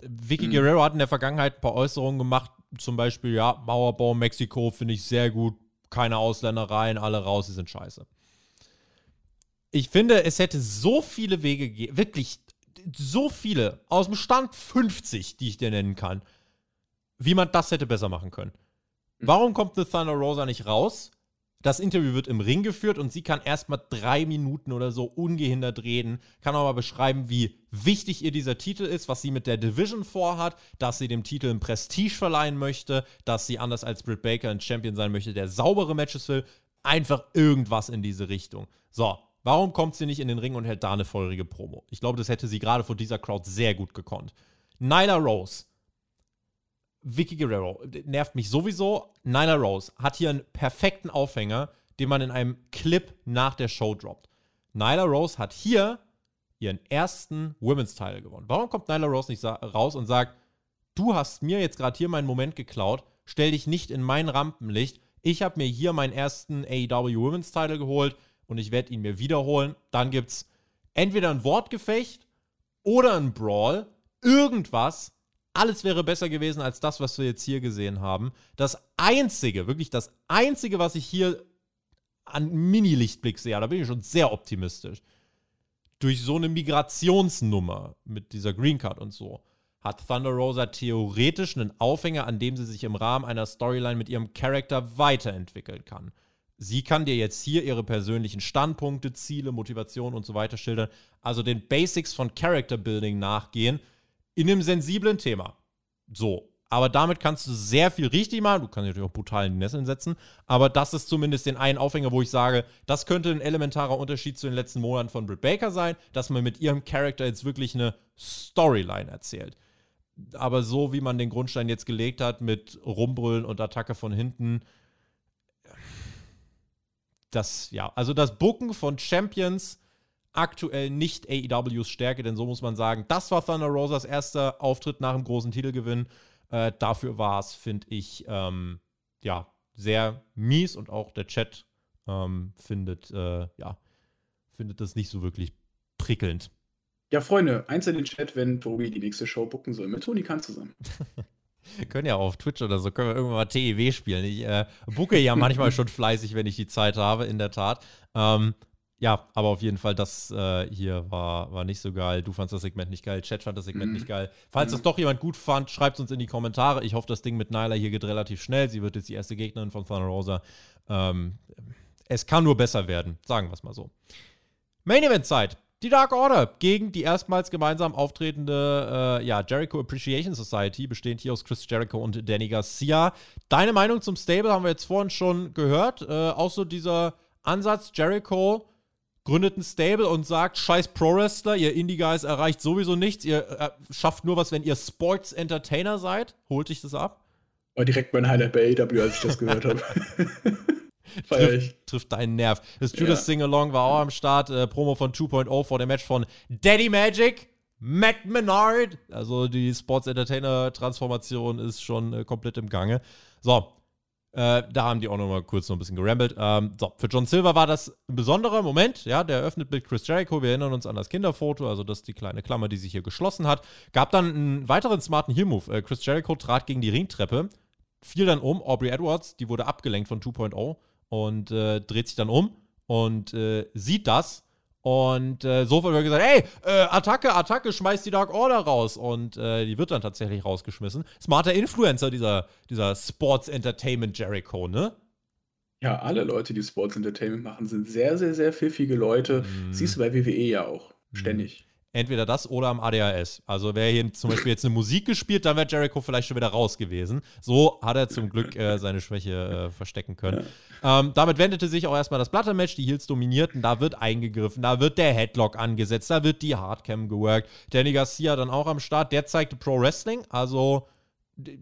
Vicky mhm. Guerrero hat in der Vergangenheit ein paar Äußerungen gemacht, zum Beispiel, ja, Mauerbau Mexiko finde ich sehr gut, keine Ausländereien, alle raus, sie sind scheiße. Ich finde, es hätte so viele Wege gegeben, wirklich so viele, aus dem Stand 50, die ich dir nennen kann, wie man das hätte besser machen können. Mhm. Warum kommt The Thunder Rosa nicht raus? Das Interview wird im Ring geführt und sie kann erstmal drei Minuten oder so ungehindert reden, kann auch mal beschreiben, wie wichtig ihr dieser Titel ist, was sie mit der Division vorhat, dass sie dem Titel ein Prestige verleihen möchte, dass sie anders als Britt Baker ein Champion sein möchte, der saubere Matches will. Einfach irgendwas in diese Richtung. So, warum kommt sie nicht in den Ring und hält da eine feurige Promo? Ich glaube, das hätte sie gerade vor dieser Crowd sehr gut gekonnt. Nyla Rose Vicky Guerrero nervt mich sowieso. Nyla Rose hat hier einen perfekten Aufhänger, den man in einem Clip nach der Show droppt. Nyla Rose hat hier ihren ersten Women's Title gewonnen. Warum kommt Nyla Rose nicht raus und sagt, du hast mir jetzt gerade hier meinen Moment geklaut, stell dich nicht in mein Rampenlicht. Ich habe mir hier meinen ersten AEW Women's Title geholt und ich werde ihn mir wiederholen. Dann gibt es entweder ein Wortgefecht oder ein Brawl, irgendwas, alles wäre besser gewesen als das, was wir jetzt hier gesehen haben. Das Einzige, wirklich das Einzige, was ich hier an Mini-Lichtblick sehe, da bin ich schon sehr optimistisch. Durch so eine Migrationsnummer mit dieser Green Card und so, hat Thunder Rosa theoretisch einen Aufhänger, an dem sie sich im Rahmen einer Storyline mit ihrem Charakter weiterentwickeln kann. Sie kann dir jetzt hier ihre persönlichen Standpunkte, Ziele, Motivation und so weiter schildern, also den Basics von Character Building nachgehen, in einem sensiblen Thema. So. Aber damit kannst du sehr viel richtig machen. Du kannst natürlich auch brutal in die Nesseln setzen. Aber das ist zumindest den einen Aufhänger, wo ich sage, das könnte ein elementarer Unterschied zu den letzten Monaten von Britt Baker sein, dass man mit ihrem Charakter jetzt wirklich eine Storyline erzählt. Aber so wie man den Grundstein jetzt gelegt hat, mit Rumbrüllen und Attacke von hinten, das, ja, also das Bucken von Champions aktuell nicht AEWs Stärke, denn so muss man sagen, das war Thunder Rosas erster Auftritt nach dem großen Titelgewinn. Äh, dafür war es, finde ich, ähm, ja, sehr mies und auch der Chat ähm, findet, äh, ja, findet das nicht so wirklich prickelnd. Ja, Freunde, eins in den Chat, wenn Tobi die nächste Show bucken soll. Mit Toni Kahn zusammen. können ja auf Twitch oder so, können wir irgendwann mal TEW spielen. Ich äh, bucke ja manchmal schon fleißig, wenn ich die Zeit habe, in der Tat. Ähm, ja, aber auf jeden Fall, das äh, hier war, war nicht so geil. Du fandest das Segment nicht geil, Chat fand das Segment mhm. nicht geil. Falls mhm. das doch jemand gut fand, schreibt es uns in die Kommentare. Ich hoffe, das Ding mit Nyla hier geht relativ schnell. Sie wird jetzt die erste Gegnerin von Thunder Rosa. Ähm, es kann nur besser werden, sagen wir es mal so. Main Event Zeit. Die Dark Order gegen die erstmals gemeinsam auftretende äh, ja, Jericho Appreciation Society, bestehend hier aus Chris Jericho und Danny Garcia. Deine Meinung zum Stable haben wir jetzt vorhin schon gehört. Äh, auch so dieser Ansatz, Jericho gründet ein Stable und sagt, scheiß Pro-Wrestler, ihr Indie-Guys erreicht sowieso nichts, ihr äh, schafft nur was, wenn ihr Sports-Entertainer seid. Holt sich das ab? War direkt mein Highlight bei AW, als ich das gehört habe. trifft, trifft deinen Nerv. Das Judas ja. Sing-Along war auch am Start. Äh, Promo von 2.0 vor dem Match von Daddy Magic, Matt Menard. Also die Sports-Entertainer-Transformation ist schon äh, komplett im Gange. So, äh, da haben die auch noch mal kurz noch ein bisschen gerambelt. Ähm, so, für John Silver war das ein besonderer Moment. Ja, der eröffnet mit Chris Jericho. Wir erinnern uns an das Kinderfoto, also das ist die kleine Klammer, die sich hier geschlossen hat. Gab dann einen weiteren smarten Heel-Move. Äh, Chris Jericho trat gegen die Ringtreppe, fiel dann um. Aubrey Edwards, die wurde abgelenkt von 2.0 und äh, dreht sich dann um und äh, sieht das und äh, sofort wird gesagt, ey, äh, Attacke, Attacke, schmeißt die Dark Order raus. Und äh, die wird dann tatsächlich rausgeschmissen. Smarter Influencer, dieser, dieser Sports Entertainment Jericho, ne? Ja, alle Leute, die Sports Entertainment machen, sind sehr, sehr, sehr pfiffige Leute. Mhm. Siehst du bei WWE ja auch. Ständig. Entweder das oder am ADHS. Also wäre hier zum Beispiel jetzt eine Musik gespielt, dann wäre Jericho vielleicht schon wieder raus gewesen. So hat er zum Glück äh, seine Schwäche äh, verstecken können. Ähm, damit wendete sich auch erstmal das Platte-Match. Die Heels dominierten, da wird eingegriffen, da wird der Headlock angesetzt, da wird die Hardcam geworkt. Danny Garcia dann auch am Start, der zeigte Pro Wrestling. Also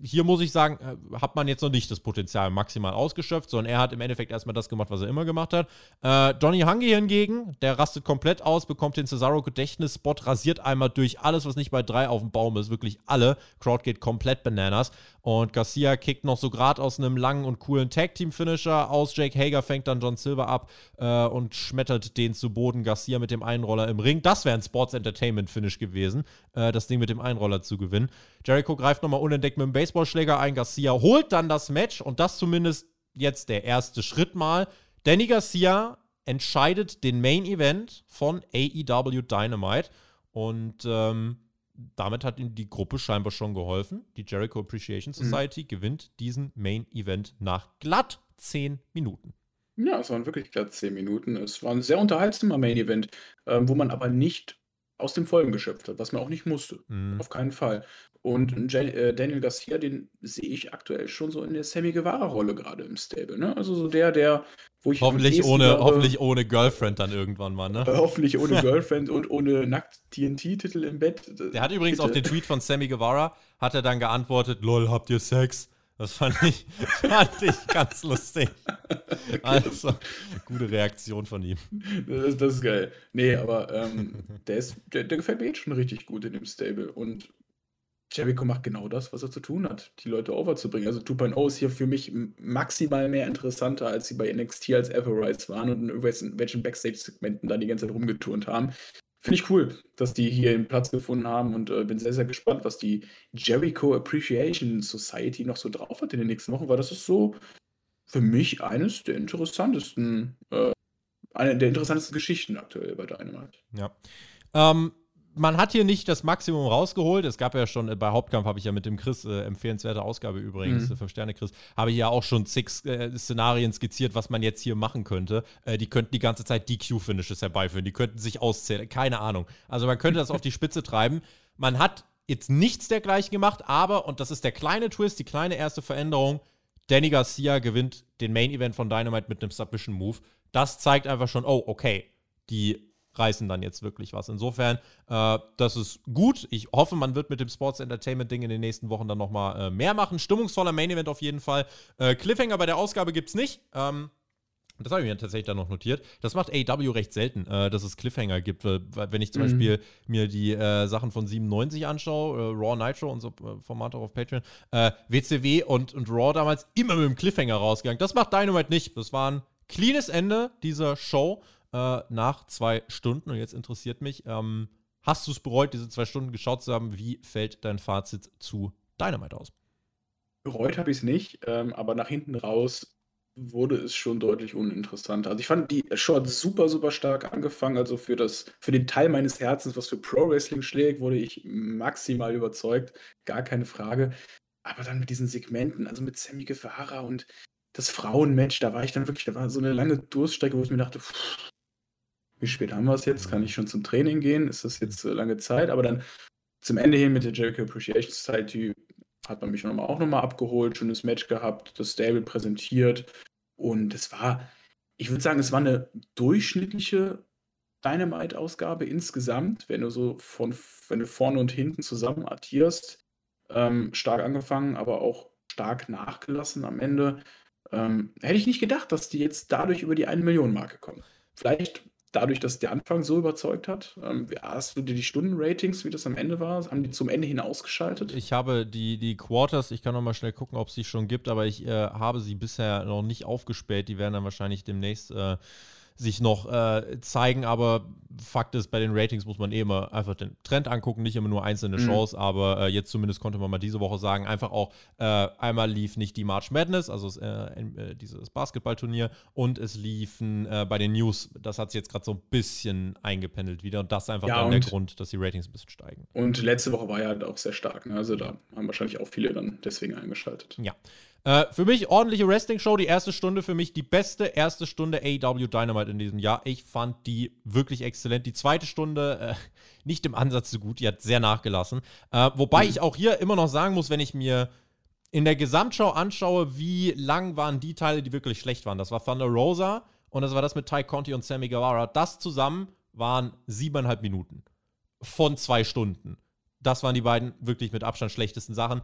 hier muss ich sagen, äh, hat man jetzt noch nicht das Potenzial maximal ausgeschöpft, sondern er hat im Endeffekt erstmal das gemacht, was er immer gemacht hat. Äh, Johnny Hangi hingegen, der rastet komplett aus, bekommt den Cesaro Gedächtnisspot, rasiert einmal durch alles, was nicht bei drei auf dem Baum ist, wirklich alle. Crowd geht komplett bananas. Und Garcia kickt noch so gerade aus einem langen und coolen Tag-Team-Finisher aus. Jake Hager fängt dann John Silver ab äh, und schmettert den zu Boden. Garcia mit dem Einroller im Ring. Das wäre ein Sports Entertainment-Finish gewesen, äh, das Ding mit dem Einroller zu gewinnen. Jericho greift nochmal unentdeckt mit dem Baseballschläger ein. Garcia holt dann das Match und das zumindest jetzt der erste Schritt mal. Danny Garcia entscheidet den Main Event von AEW Dynamite und ähm, damit hat ihm die Gruppe scheinbar schon geholfen. Die Jericho Appreciation Society mhm. gewinnt diesen Main Event nach glatt 10 Minuten. Ja, es waren wirklich glatt 10 Minuten. Es war ein sehr unterhaltsamer Main Event, ähm, wo man aber nicht aus dem Vollen geschöpft hat, was man auch nicht musste. Mhm. Auf keinen Fall. Und äh, Daniel Garcia, den sehe ich aktuell schon so in der Sammy Guevara-Rolle gerade im Stable. Ne? Also so der, der, wo ich. Hoffentlich ohne, glaube, hoffentlich ohne Girlfriend dann irgendwann mal, ne? Äh, hoffentlich ohne Girlfriend und ohne nackt TNT-Titel im Bett. Der hat übrigens Bitte. auf den Tweet von Sammy Guevara, hat er dann geantwortet: LOL, habt ihr Sex? Das fand ich, fand ich ganz lustig. Okay. Also, gute Reaktion von ihm. Das, das ist geil. Nee, aber ähm, der, ist, der, der gefällt mir jetzt schon richtig gut in dem Stable. Und Jericho macht genau das, was er zu tun hat, die Leute overzubringen. Also 2.0 ist hier für mich maximal mehr interessanter, als sie bei NXT als Everrise waren und in irgendwelchen Backstage-Segmenten da die ganze Zeit rumgeturnt haben. Finde ich cool, dass die hier einen Platz gefunden haben und äh, bin sehr, sehr gespannt, was die Jericho Appreciation Society noch so drauf hat in den nächsten Wochen, weil das ist so für mich eines der interessantesten, äh, eine der interessantesten Geschichten aktuell bei Dynamite. Ja. Ähm, man hat hier nicht das Maximum rausgeholt. Es gab ja schon äh, bei Hauptkampf, habe ich ja mit dem Chris, äh, empfehlenswerte Ausgabe übrigens, mhm. 5 Sterne Chris, habe ich ja auch schon sechs äh, Szenarien skizziert, was man jetzt hier machen könnte. Äh, die könnten die ganze Zeit DQ-Finishes herbeiführen, die könnten sich auszählen, keine Ahnung. Also man könnte das auf die Spitze treiben. Man hat jetzt nichts dergleichen gemacht, aber, und das ist der kleine Twist, die kleine erste Veränderung, Danny Garcia gewinnt den Main Event von Dynamite mit einem Submission Move. Das zeigt einfach schon, oh, okay, die reißen dann jetzt wirklich was. Insofern, äh, das ist gut. Ich hoffe, man wird mit dem Sports Entertainment Ding in den nächsten Wochen dann nochmal äh, mehr machen. Stimmungsvoller Main Event auf jeden Fall. Äh, Cliffhanger bei der Ausgabe gibt es nicht. Ähm, das habe ich mir tatsächlich dann noch notiert. Das macht AW recht selten, äh, dass es Cliffhanger gibt. wenn ich zum mhm. Beispiel mir die äh, Sachen von 97 anschaue, äh, Raw Nitro, unser äh, Format auch auf Patreon, WCW äh, und, und Raw damals immer mit dem Cliffhanger rausgegangen. Das macht Dynamite nicht. Das war ein cleanes Ende dieser Show äh, nach zwei Stunden. Und jetzt interessiert mich, ähm, hast du es bereut, diese zwei Stunden geschaut zu haben? Wie fällt dein Fazit zu Dynamite aus? Bereut habe ich es nicht, ähm, aber nach hinten raus wurde es schon deutlich uninteressanter. Also ich fand die Show super, super stark angefangen. Also für das, für den Teil meines Herzens, was für Pro Wrestling schlägt, wurde ich maximal überzeugt. Gar keine Frage. Aber dann mit diesen Segmenten, also mit Sammy Guevara und das Frauenmatch, da war ich dann wirklich, da war so eine lange Durststrecke, wo ich mir dachte, pff, wie spät haben wir es jetzt? Kann ich schon zum Training gehen? Ist das jetzt lange Zeit? Aber dann zum Ende hin mit der Jericho Appreciation Society hat man mich noch auch nochmal abgeholt, schönes Match gehabt, das Stable präsentiert. Und es war, ich würde sagen, es war eine durchschnittliche Dynamite-Ausgabe insgesamt, wenn du so von, wenn du vorne und hinten zusammen addierst. Ähm, stark angefangen, aber auch stark nachgelassen am Ende. Ähm, hätte ich nicht gedacht, dass die jetzt dadurch über die 1 Million Marke kommen. Vielleicht dadurch, dass der Anfang so überzeugt hat? Ähm, hast du dir die Stundenratings, wie das am Ende war? Haben die zum Ende hin? Ich habe die, die Quarters, ich kann noch mal schnell gucken, ob es sie schon gibt, aber ich äh, habe sie bisher noch nicht aufgespäht. Die werden dann wahrscheinlich demnächst äh, sich noch äh, zeigen, aber Fakt ist, bei den Ratings muss man eh immer einfach den Trend angucken, nicht immer nur einzelne mhm. Shows, aber äh, jetzt zumindest konnte man mal diese Woche sagen, einfach auch äh, einmal lief nicht die March Madness, also äh, äh, dieses Basketballturnier und es liefen äh, bei den News, das hat sich jetzt gerade so ein bisschen eingependelt wieder und das ist einfach ja, dann der Grund, dass die Ratings ein bisschen steigen. Und letzte Woche war ja halt auch sehr stark, ne? also da haben wahrscheinlich auch viele dann deswegen eingeschaltet. Ja. Äh, für mich ordentliche Wrestling-Show. Die erste Stunde für mich die beste erste Stunde AW Dynamite in diesem Jahr. Ich fand die wirklich exzellent. Die zweite Stunde äh, nicht im Ansatz so gut. Die hat sehr nachgelassen. Äh, wobei mhm. ich auch hier immer noch sagen muss, wenn ich mir in der Gesamtschau anschaue, wie lang waren die Teile, die wirklich schlecht waren. Das war Thunder Rosa und das war das mit Ty Conti und Sammy Guevara. Das zusammen waren siebeneinhalb Minuten von zwei Stunden. Das waren die beiden wirklich mit Abstand schlechtesten Sachen.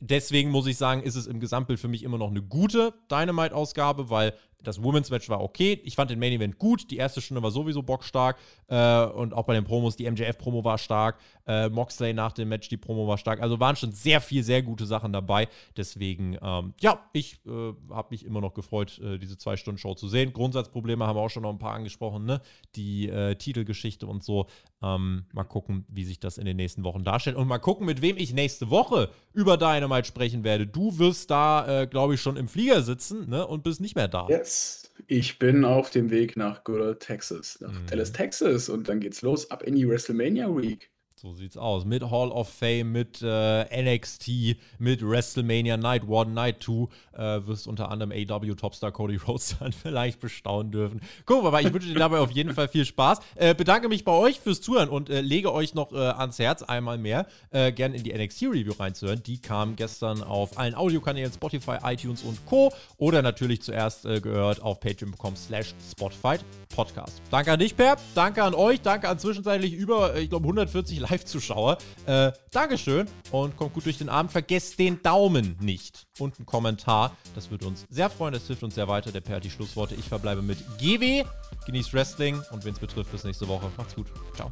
Deswegen muss ich sagen, ist es im Gesamtbild für mich immer noch eine gute Dynamite-Ausgabe, weil das Women's Match war okay. Ich fand den Main Event gut. Die erste Stunde war sowieso bockstark. Äh, und auch bei den Promos, die MJF-Promo war stark. Äh, Moxley nach dem Match, die Promo war stark. Also waren schon sehr viel, sehr gute Sachen dabei. Deswegen, ähm, ja, ich äh, habe mich immer noch gefreut, äh, diese Zwei-Stunden-Show zu sehen. Grundsatzprobleme haben wir auch schon noch ein paar angesprochen, ne? Die äh, Titelgeschichte und so. Ähm, mal gucken, wie sich das in den nächsten Wochen darstellt. Und mal gucken, mit wem ich nächste Woche über Dynamite sprechen werde. Du wirst da, äh, glaube ich, schon im Flieger sitzen ne? und bist nicht mehr da. Yes. Ich bin auf dem Weg nach Good Old Texas, nach mhm. Dallas, Texas und dann geht's los ab in die WrestleMania Week. So sieht's aus. Mit Hall of Fame, mit äh, NXT, mit WrestleMania Night 1, Night 2 äh, wirst unter anderem AW Topstar Cody Rhodes dann vielleicht bestaunen dürfen. Guck mal, ich wünsche dir dabei auf jeden Fall viel Spaß. Äh, bedanke mich bei euch fürs Zuhören und äh, lege euch noch äh, ans Herz, einmal mehr äh, gerne in die NXT Review reinzuhören. Die kam gestern auf allen Audiokanälen Spotify, iTunes und Co. Oder natürlich zuerst äh, gehört auf patreon.com slash Spotify Podcast. Danke an dich, Per. Danke an euch. Danke an zwischenzeitlich über, ich glaube, 140 Live-Zuschauer. Äh, Dankeschön und kommt gut durch den Abend. Vergesst den Daumen nicht und einen Kommentar. Das würde uns sehr freuen. Das hilft uns sehr weiter. Der Per hat die Schlussworte. Ich verbleibe mit GW. Genießt Wrestling und wenn es betrifft, bis nächste Woche. Macht's gut. Ciao.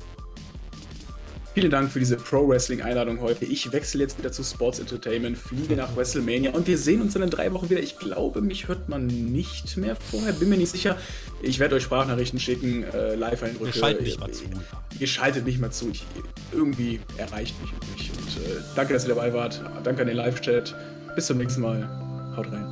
Vielen Dank für diese Pro-Wrestling-Einladung heute. Ich wechsle jetzt wieder zu Sports Entertainment, fliege nach WrestleMania und wir sehen uns dann in drei Wochen wieder. Ich glaube, mich hört man nicht mehr vorher, bin mir nicht sicher. Ich werde euch Sprachnachrichten schicken, äh, Live-Eindrücke. Ihr schaltet nicht mal zu. Ihr schaltet nicht mal zu. Ich, irgendwie erreicht mich nicht. Und äh, danke, dass ihr dabei wart. Danke an den Live-Chat. Bis zum nächsten Mal. Haut rein.